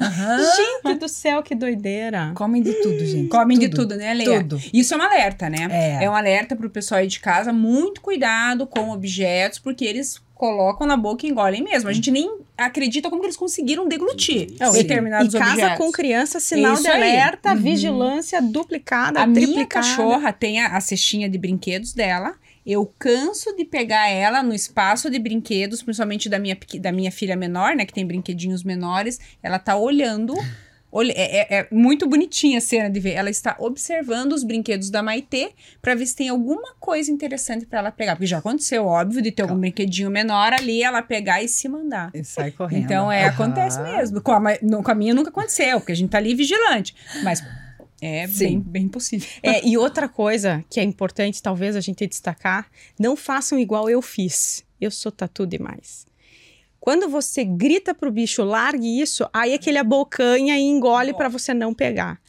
S3: Aham.
S1: Gente do céu, que doideira.
S3: Comem de tudo, gente.
S2: comem de tudo, né, Leia?
S3: Tudo.
S2: Isso é um alerta, né?
S3: É.
S2: um alerta pro pessoal aí de casa. Muito cuidado com objetos, porque eles colocam na boca e engolem mesmo. A gente nem acredita como que eles conseguiram deglutir
S3: Não, e-
S2: determinados
S1: e casa
S2: objetos.
S1: com criança, sinal
S2: Isso
S1: de alerta,
S2: Uhum.
S1: vigilância duplicada,
S2: A minha
S1: triplicada.
S2: cachorra tem a, a cestinha de brinquedos dela. Eu canso de pegar ela no espaço de brinquedos, principalmente da minha, da minha filha menor, né? Que tem brinquedinhos menores. Ela tá olhando. Olha- é, é- é muito bonitinha a cena de ver. Ela está observando os brinquedos da Maitê para ver se tem alguma coisa interessante para ela pegar. Porque já aconteceu, óbvio, de ter algum brinquedinho menor ali, ela pegar e se mandar.
S3: E sai correndo.
S2: Então, é,
S3: Aham.
S2: acontece mesmo. Com a, no- com a minha nunca aconteceu, porque a gente tá ali vigilante. Mas é
S3: Sim.
S2: bem, bem possível.
S1: É, e outra coisa que é importante, talvez a gente destacar, não façam igual eu fiz. Eu sou tatu demais. Quando você grita pro bicho, largue isso, aí aquele abocanha e engole para você não pegar.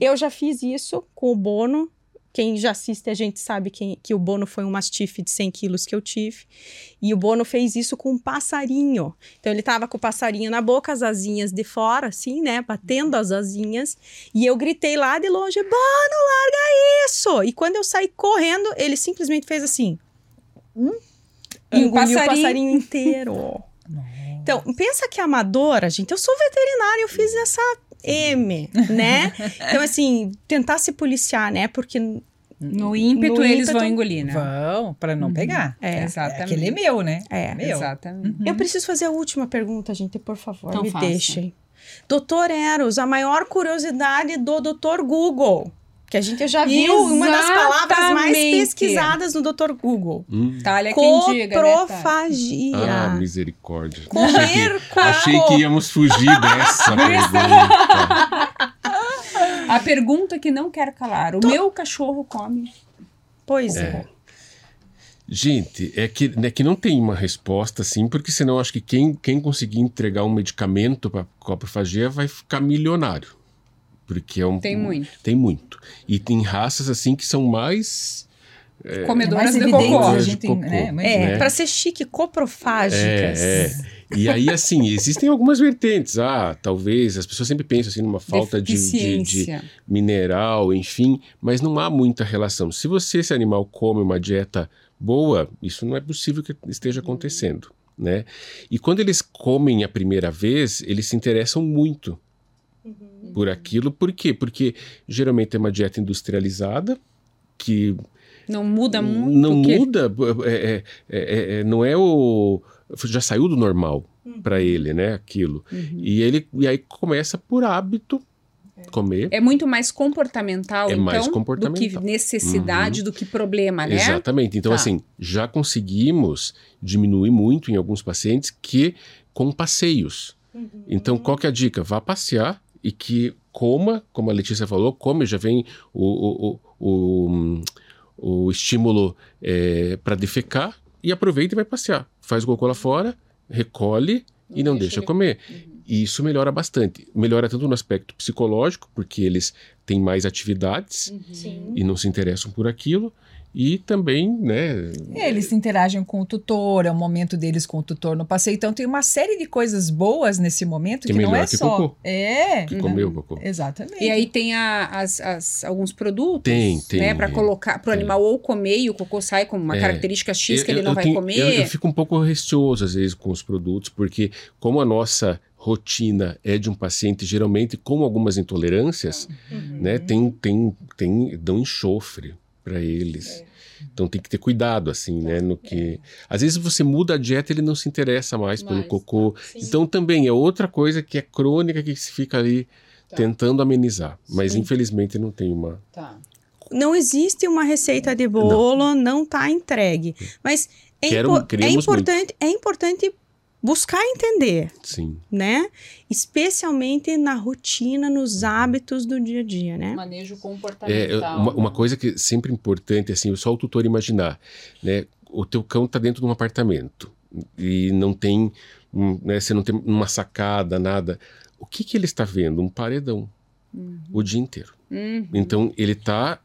S1: Eu já fiz isso com o Bono. Quem já assiste a gente sabe quem- que o Bono foi um mastife de 100 quilos que eu tive. E o Bono fez isso com um passarinho. Então ele tava com o passarinho na boca, as asinhas de fora, assim, né? Batendo as asinhas. E eu gritei lá de longe: Bono, larga isso! E quando eu saí correndo, ele simplesmente fez assim.
S2: Um
S1: engoliu o
S2: passarinho.
S1: passarinho inteiro. Então, pensa que amadora, gente. Eu sou veterinária, eu fiz essa M, né? Então, assim, tentar se policiar, né? Porque
S2: No ímpeto,
S1: No
S2: eles
S1: ímpeto,
S2: vão engolir, né?
S3: Vão, para não pegar.
S1: é.
S3: É,
S2: Exatamente.
S3: aquele é meu, né?
S1: É.
S3: Meu.
S2: Exatamente.
S1: Eu preciso fazer a última pergunta, gente, por favor,
S2: Então
S1: me
S2: faça.
S1: deixem. Doutor Eros, a maior curiosidade do Doutor Google. Que a gente já viu uma das palavras mais
S2: Exatamente.
S1: pesquisadas no Doutor Google.
S4: Hum.
S2: Talha quem diga, né?
S1: Coprofagia.
S4: Ah, misericórdia.
S1: Comer com
S4: Achei que íamos fugir dessa pergunta.
S2: A pergunta que não quero calar. O meu cachorro come.
S1: Pois é.
S4: Gente, é que, é que não tem uma resposta assim, porque senão acho que quem, quem conseguir entregar um medicamento para coprofagia vai ficar milionário. Porque é um.
S2: Tem muito.
S4: Tem muito. E tem raças assim que são mais.
S2: Comedoras
S3: mais
S2: de
S3: evidente,
S2: cocô.
S3: a
S4: de cocô.
S3: né, mas-
S1: É,
S4: né?
S1: pra ser chique, coprofágicas.
S4: É, é. E aí, assim, existem algumas vertentes. Ah, talvez, as pessoas sempre pensam assim numa falta de, de, de mineral, enfim, mas não há muita relação. Se você, esse animal, come uma dieta boa, isso não é possível que esteja acontecendo, né? E quando eles comem a primeira vez, eles se interessam muito por aquilo. Por quê? Porque geralmente é uma dieta industrializada que
S2: Não muda muito.
S4: não muda, é, é, é, é, não é o já saiu do normal para ele, né? Aquilo
S2: Uhum.
S4: e ele e aí começa por hábito comer.
S2: É muito mais comportamental,
S4: É
S2: então,
S4: mais
S2: do
S4: comportamental.
S2: que necessidade, do que problema, né?
S4: Exatamente. Então,
S2: Tá.
S4: assim, já conseguimos diminuir muito em alguns pacientes que com passeios. Então, qual que é a dica? Vá passear e que coma, como a Letícia falou, come, já vem o, o, o, o, o estímulo para defecar e aproveita e vai passear. Faz o cocô lá fora, recolhe e não deixa
S2: ele-
S4: comer. E isso melhora bastante. Melhora tanto no aspecto psicológico, porque eles têm mais atividades
S1: Sim.
S4: e não se interessam por aquilo, e também, né,
S3: Eles interagem com o tutor, é o momento deles com o tutor no passeio. Então tem uma série de coisas boas nesse momento
S4: Que
S3: que, não é
S4: que
S3: só.
S4: cocô.
S3: É,
S4: que comeu o cocô.
S3: exatamente.
S2: E aí tem a- as, as- alguns produtos,
S4: Tem, tem,
S2: né, para
S4: é.
S2: colocar para o animal ou comer e o cocô sai com uma
S4: É.
S2: característica X que
S4: Eu-
S2: ele não vai
S4: tenho-
S2: comer.
S4: Eu, eu fico um pouco receoso às vezes com os produtos, porque como a nossa rotina é de um paciente geralmente com algumas intolerâncias, né, tem, tem, tem, dão enxofre para eles. Então tem que ter cuidado, assim, né, no que... Às vezes você muda a dieta ele não se interessa mais pelo
S2: Mais,
S4: cocô. Então também é outra coisa que é crônica que se fica ali tentando amenizar. Mas
S1: Sim.
S4: infelizmente não tem uma...
S2: Tá.
S1: Não existe uma receita de bolo, não está entregue. Mas é,
S4: Quero-
S1: impo- é
S4: queremos
S1: importante, é importante buscar entender,
S4: Sim.
S1: né? Especialmente na rotina, nos hábitos do dia a dia, né?
S2: Manejo
S4: É,
S2: comportamental.
S4: uma, uma coisa que é sempre importante, assim, só o tutor imaginar, né? O teu cão está dentro de um apartamento e não tem, um, né, você não tem uma sacada, nada. O que que ele está vendo? Um paredão o dia inteiro.
S2: Uhum.
S4: Então ele tá, clau-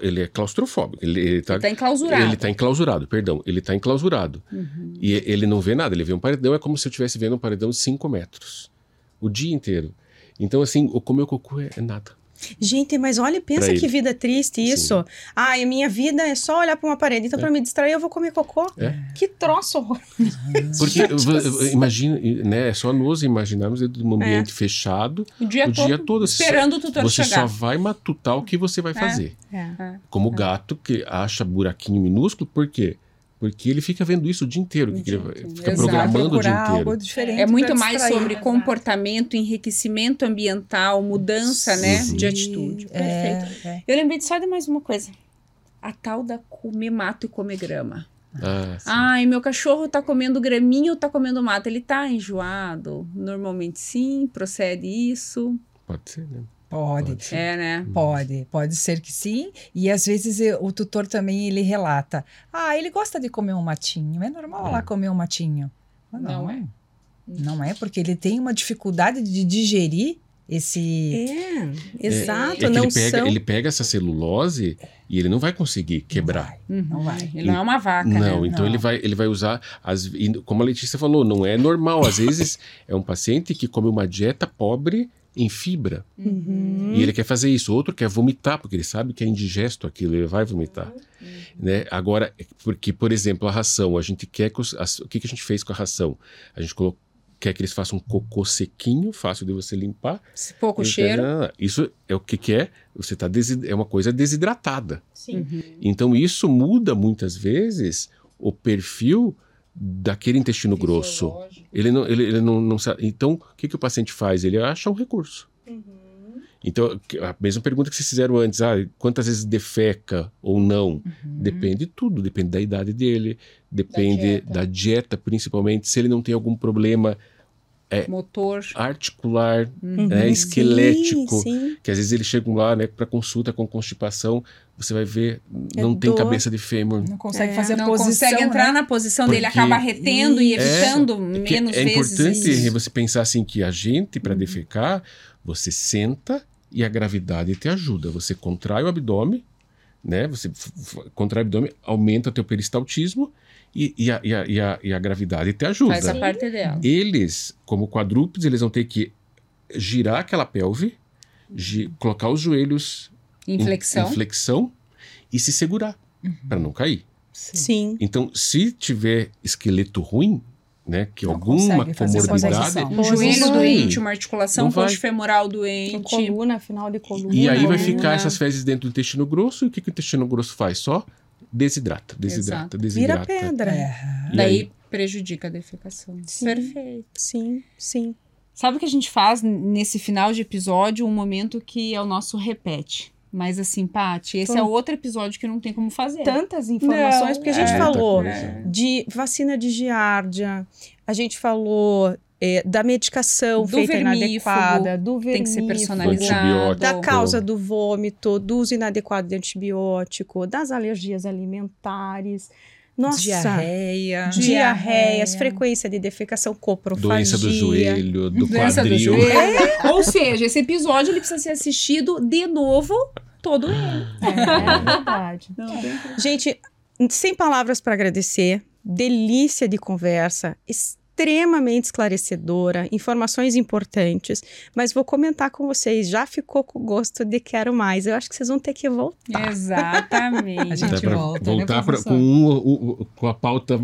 S4: ele é claustrofóbico, ele, ele tá,
S2: enclausurado.
S4: ele tá enclausurado, perdão, ele tá enclausurado.
S2: Uhum.
S4: E ele não vê nada, ele vê um paredão, é como se eu estivesse vendo um paredão de 5 metros. O dia inteiro. Então, assim, o comer o cocô é, é nada.
S1: Gente, mas olha, e pensa que vida triste isso. Ah, a minha vida é só olhar para uma parede. Então,
S4: É.
S1: para me distrair, eu vou comer cocô.
S4: É.
S1: Que troço horror.
S4: Porque
S1: assim.
S4: imagina, né? É só nos imaginarmos dentro de um ambiente fechado
S2: O dia
S4: o
S2: todo,
S4: dia todo. Você só-
S2: esperando o tutor
S4: Você
S2: chegar.
S4: só vai matutar o que você vai fazer.
S1: É.
S4: Como o gato que acha buraquinho minúsculo, por quê? Porque ele fica vendo isso o dia inteiro. que ele fica
S2: Exato.
S4: programando o dia inteiro.
S3: algo diferente
S2: É muito mais
S3: distrair.
S2: sobre comportamento, enriquecimento ambiental, mudança, né,
S4: Sim.
S2: de atitude. Perfeito.
S3: É, é.
S2: Eu lembrei de só de mais uma coisa. A tal da comer mato e comer grama.
S4: Ah, sim.
S2: Ai, meu cachorro tá comendo graminha ou tá comendo mato? Ele tá enjoado? Normalmente sim, procede isso.
S4: Pode ser, né?
S3: Pode.
S4: Pode ser.
S2: É, né?
S3: Pode, pode ser que sim. E às vezes o tutor também ele relata: ah, ele gosta de comer um matinho, é normal
S4: É.
S3: lá comer um matinho. Mas
S2: Não
S3: Não,
S2: é.
S3: Não é, porque ele tem uma dificuldade de digerir esse.
S1: É, exato.
S4: É que
S1: não
S4: ele, pega,
S1: são.
S4: ele pega essa celulose e ele não vai conseguir quebrar.
S2: Uhum.
S3: Não vai.
S2: Ele não é uma vaca,
S4: Não,
S2: né?
S4: então
S3: Não.
S4: ele vai, ele vai usar, as, como a Letícia falou, não é normal. Às vezes é um paciente que come uma dieta pobre em fibra
S1: Uhum.
S4: e ele quer fazer isso. Outro quer vomitar, porque ele sabe que é indigesto aquilo, ele vai vomitar. Né? Agora, porque, por exemplo, a ração, a gente quer que os, as- o que, que a gente fez com a ração? A gente colocou, quer que eles façam um cocô sequinho, fácil de você limpar.
S2: Esse pouco
S4: Então,
S2: cheiro.
S4: Isso é o que, que é? Você tá desi- é uma coisa desidratada.
S1: Sim.
S2: Uhum.
S4: Então isso muda muitas vezes o perfil daquele intestino grosso. Ele não, ele, ele não, não sabe. Então, o que, que o paciente faz? Ele acha um recurso. Então, que- a mesma pergunta que vocês fizeram antes, ah, quantas vezes defeca ou não? Depende de tudo, depende da idade dele, depende
S2: dieta.
S4: da dieta, principalmente, se ele não tem algum problema
S2: Motor.
S4: articular,
S2: Uhum.
S4: né, esquelético,
S1: Sim, sim.
S4: que às vezes eles chegam lá, né, para consulta com constipação, você vai ver,
S1: É
S4: não tem
S1: dor.
S4: cabeça de fêmur.
S3: Não consegue
S1: É.
S3: fazer
S2: Não
S3: posição.
S2: consegue entrar
S3: né?
S2: na posição dele,
S4: Porque-
S2: acaba retendo e evitando
S4: É
S2: menos
S4: é
S2: vezes.
S4: importante
S2: isso.
S4: você pensar assim que a gente, para defecar, você senta e a gravidade te ajuda. Você contrai o abdômen, né? Você contrai o abdômen, aumenta teu peristaltismo e, e, a, e, a, e, a, e a gravidade te ajuda.
S2: Faz a parte dela.
S4: Eles, como quadrúpedes, eles vão ter que girar aquela pelve, gi- colocar os joelhos
S2: Inflexão.
S4: em flexão e se segurar para não cair.
S1: Sim.
S4: Então, se tiver esqueleto ruim, né, que
S3: Não
S4: alguma comorbidade.
S2: Um joelho doente, uma articulação
S1: Em
S2: doente.
S1: coluna, final de coluna.
S4: e aí vai ficar essas fezes dentro do intestino grosso, e o que, que o intestino grosso faz? Só desidrata, desidrata,
S1: Vira
S4: desidrata.
S1: pedra.
S3: É.
S4: E
S2: Daí
S4: aí-
S2: prejudica a defecação.
S1: Sim.
S2: Perfeito.
S1: Sim, sim.
S2: Sabe o que a gente faz nesse final de episódio? Um momento que é o nosso repete. Mas assim, Paty, esse
S1: Tô-
S2: é outro episódio que não tem como fazer.
S1: Tantas informações,
S2: Não,
S1: porque a gente
S2: é.
S1: falou de vacina de giardia, a gente falou é, da medicação
S2: Do
S1: feita
S2: vermífugo,
S1: inadequada, do
S2: Tem que ser
S1: vermífugo,
S2: personalizado.
S4: Antibiótico.
S1: da causa do vômito, do uso inadequado de antibiótico, das alergias alimentares. Nossa,
S3: Diarreia.
S1: diarreias, frequência de defecação, coprofagia.
S4: Doença do joelho, do
S2: Doença do
S4: quadril.
S2: joelho. Ou seja, esse episódio ele precisa ser assistido de novo todo ele.
S1: É verdade. Gente, sem palavras para agradecer, delícia de conversa, extremamente esclarecedora, informações importantes, mas vou comentar com vocês, já ficou com gosto de quero mais. Eu acho que vocês vão ter que voltar.
S2: Exatamente.
S3: A gente
S4: pra
S3: volta, né,
S4: voltar pra-
S3: professor?
S4: com, um, o- o- com a pauta,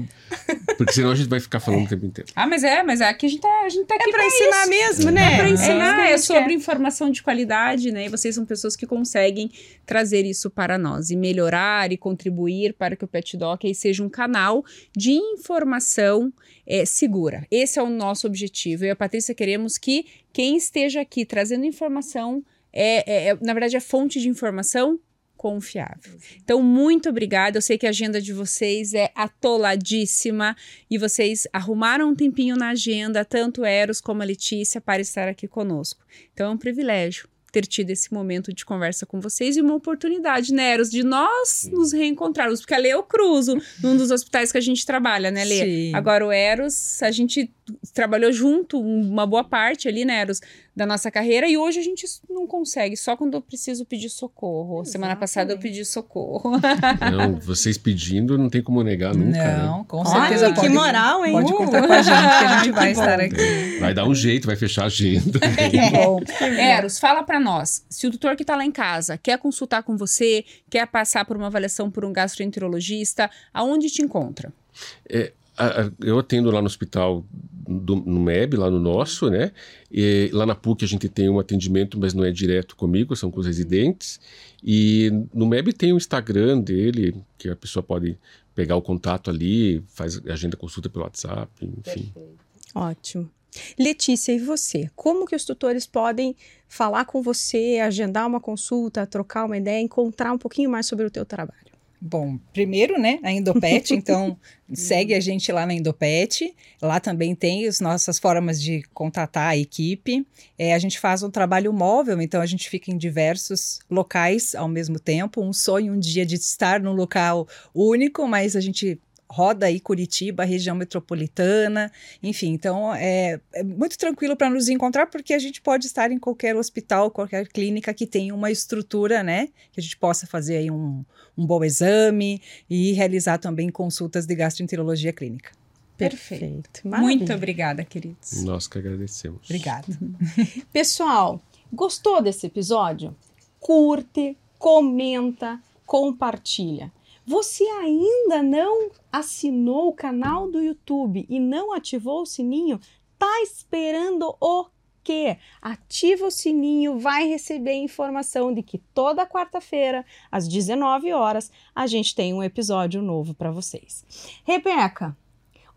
S4: porque senão a gente vai ficar falando o tempo inteiro.
S2: Ah, mas é, mas aqui a gente tá, a gente tá aqui
S1: É para
S2: pra
S1: ensinar
S2: isso.
S1: mesmo,
S2: É
S1: né?
S2: para
S1: isso que
S2: ensinar, é
S1: gente
S2: sobre informação de qualidade, né? E vocês são pessoas que conseguem trazer isso para nós e melhorar e contribuir para que o Pet Doc aí seja um canal de informação é, segura. Esse é o nosso objetivo. Eu e a Patrícia queremos que quem esteja aqui trazendo informação é, é- é- na verdade, é fonte de informação confiável. Então, muito obrigada. Eu sei que a agenda de vocês é atoladíssima e vocês arrumaram um tempinho na agenda, tanto Eros como a Letícia, para estar aqui conosco. Então, é um privilégio ter tido esse momento de conversa com vocês e uma oportunidade, né, Eros, de nós nos reencontrarmos, porque a Lê eu cruzo num dos hospitais que a gente trabalha, né, Lê?
S3: Sim.
S2: Agora, o Eros, a gente trabalhou junto uma boa parte ali, né, Eros, da nossa carreira e hoje a gente não consegue, só quando eu preciso pedir socorro. Semana passada eu pedi socorro.
S4: Não, vocês pedindo não tem como negar nunca.
S3: Não,
S4: né?
S3: com certeza
S1: Olha,
S3: pode.
S1: que moral, hein?
S3: Pode
S1: Uh.
S3: contar com a gente, que a gente vai estar aqui.
S4: Vai dar um jeito, vai fechar a agenda.
S2: que bom. Eros, fala pra nós. Se o tutor que tá lá em casa quer consultar com você, quer passar por uma avaliação por um gastroenterologista, aonde te encontra?
S4: A- a- Eu atendo lá no hospital do- no MEB, lá no nosso, né? E lá na PUC a gente tem um atendimento, mas não é direto comigo, são com os residentes. E no MEB tem o Instagram dele, que a pessoa pode pegar o contato ali, faz agenda consulta pelo WhatsApp, enfim.
S1: Ótimo. Letícia, e você? Como que os tutores podem falar com você, agendar uma consulta, trocar uma ideia, encontrar um pouquinho mais sobre o teu trabalho?
S3: Bom, primeiro, né, a Indopet, então segue a gente lá na Indopet. Lá também tem as nossas formas de contatar a equipe. É, a gente faz um trabalho móvel, então a gente fica em diversos locais ao mesmo tempo. Um sonho um dia de estar num local único, mas a gente roda aí Curitiba, região metropolitana, enfim, então é, é muito tranquilo para nos encontrar porque a gente pode estar em qualquer hospital, qualquer clínica que tenha uma estrutura, né, que a gente possa fazer aí um, um bom exame e realizar também consultas de gastroenterologia clínica.
S2: Perfeito.
S1: Maravilha.
S2: Muito obrigada, queridos.
S4: Nós que agradecemos.
S3: Obrigada.
S1: Pessoal, gostou desse episódio? Curte, comenta, compartilha. Você ainda não assinou o canal do YouTube e não ativou o sininho? Tá esperando o quê? Ativa o sininho, vai receber informação de que toda quarta-feira, às 19 horas, a gente tem um episódio novo para vocês. Rebeca,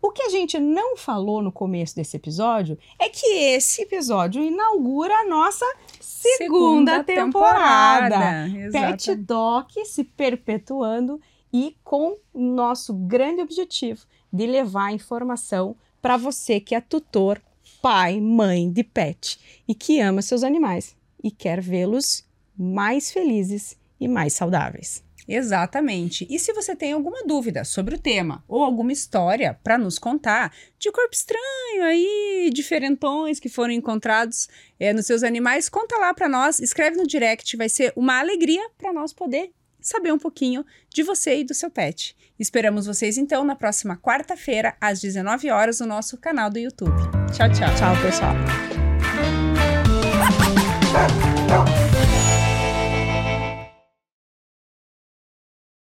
S1: o que a gente não falou no começo desse episódio é que esse episódio inaugura a nossa segunda, temporada. Pet
S2: Exato.
S1: Doc se perpetuando e com nosso grande objetivo de levar informação para você que é tutor, pai, mãe de pet e que ama seus animais e quer vê-los mais felizes e mais saudáveis.
S2: Exatamente. E se você tem alguma dúvida sobre o tema ou alguma história para nos contar de corpo estranho aí, diferentões que foram encontrados é, nos seus animais, conta lá para nós, escreve no direct, vai ser uma alegria para nós poder saber um pouquinho de você e do seu pet. Esperamos vocês então na próxima quarta-feira às 19 horas no nosso canal do YouTube. Tchau, tchau.
S1: Tchau, pessoal.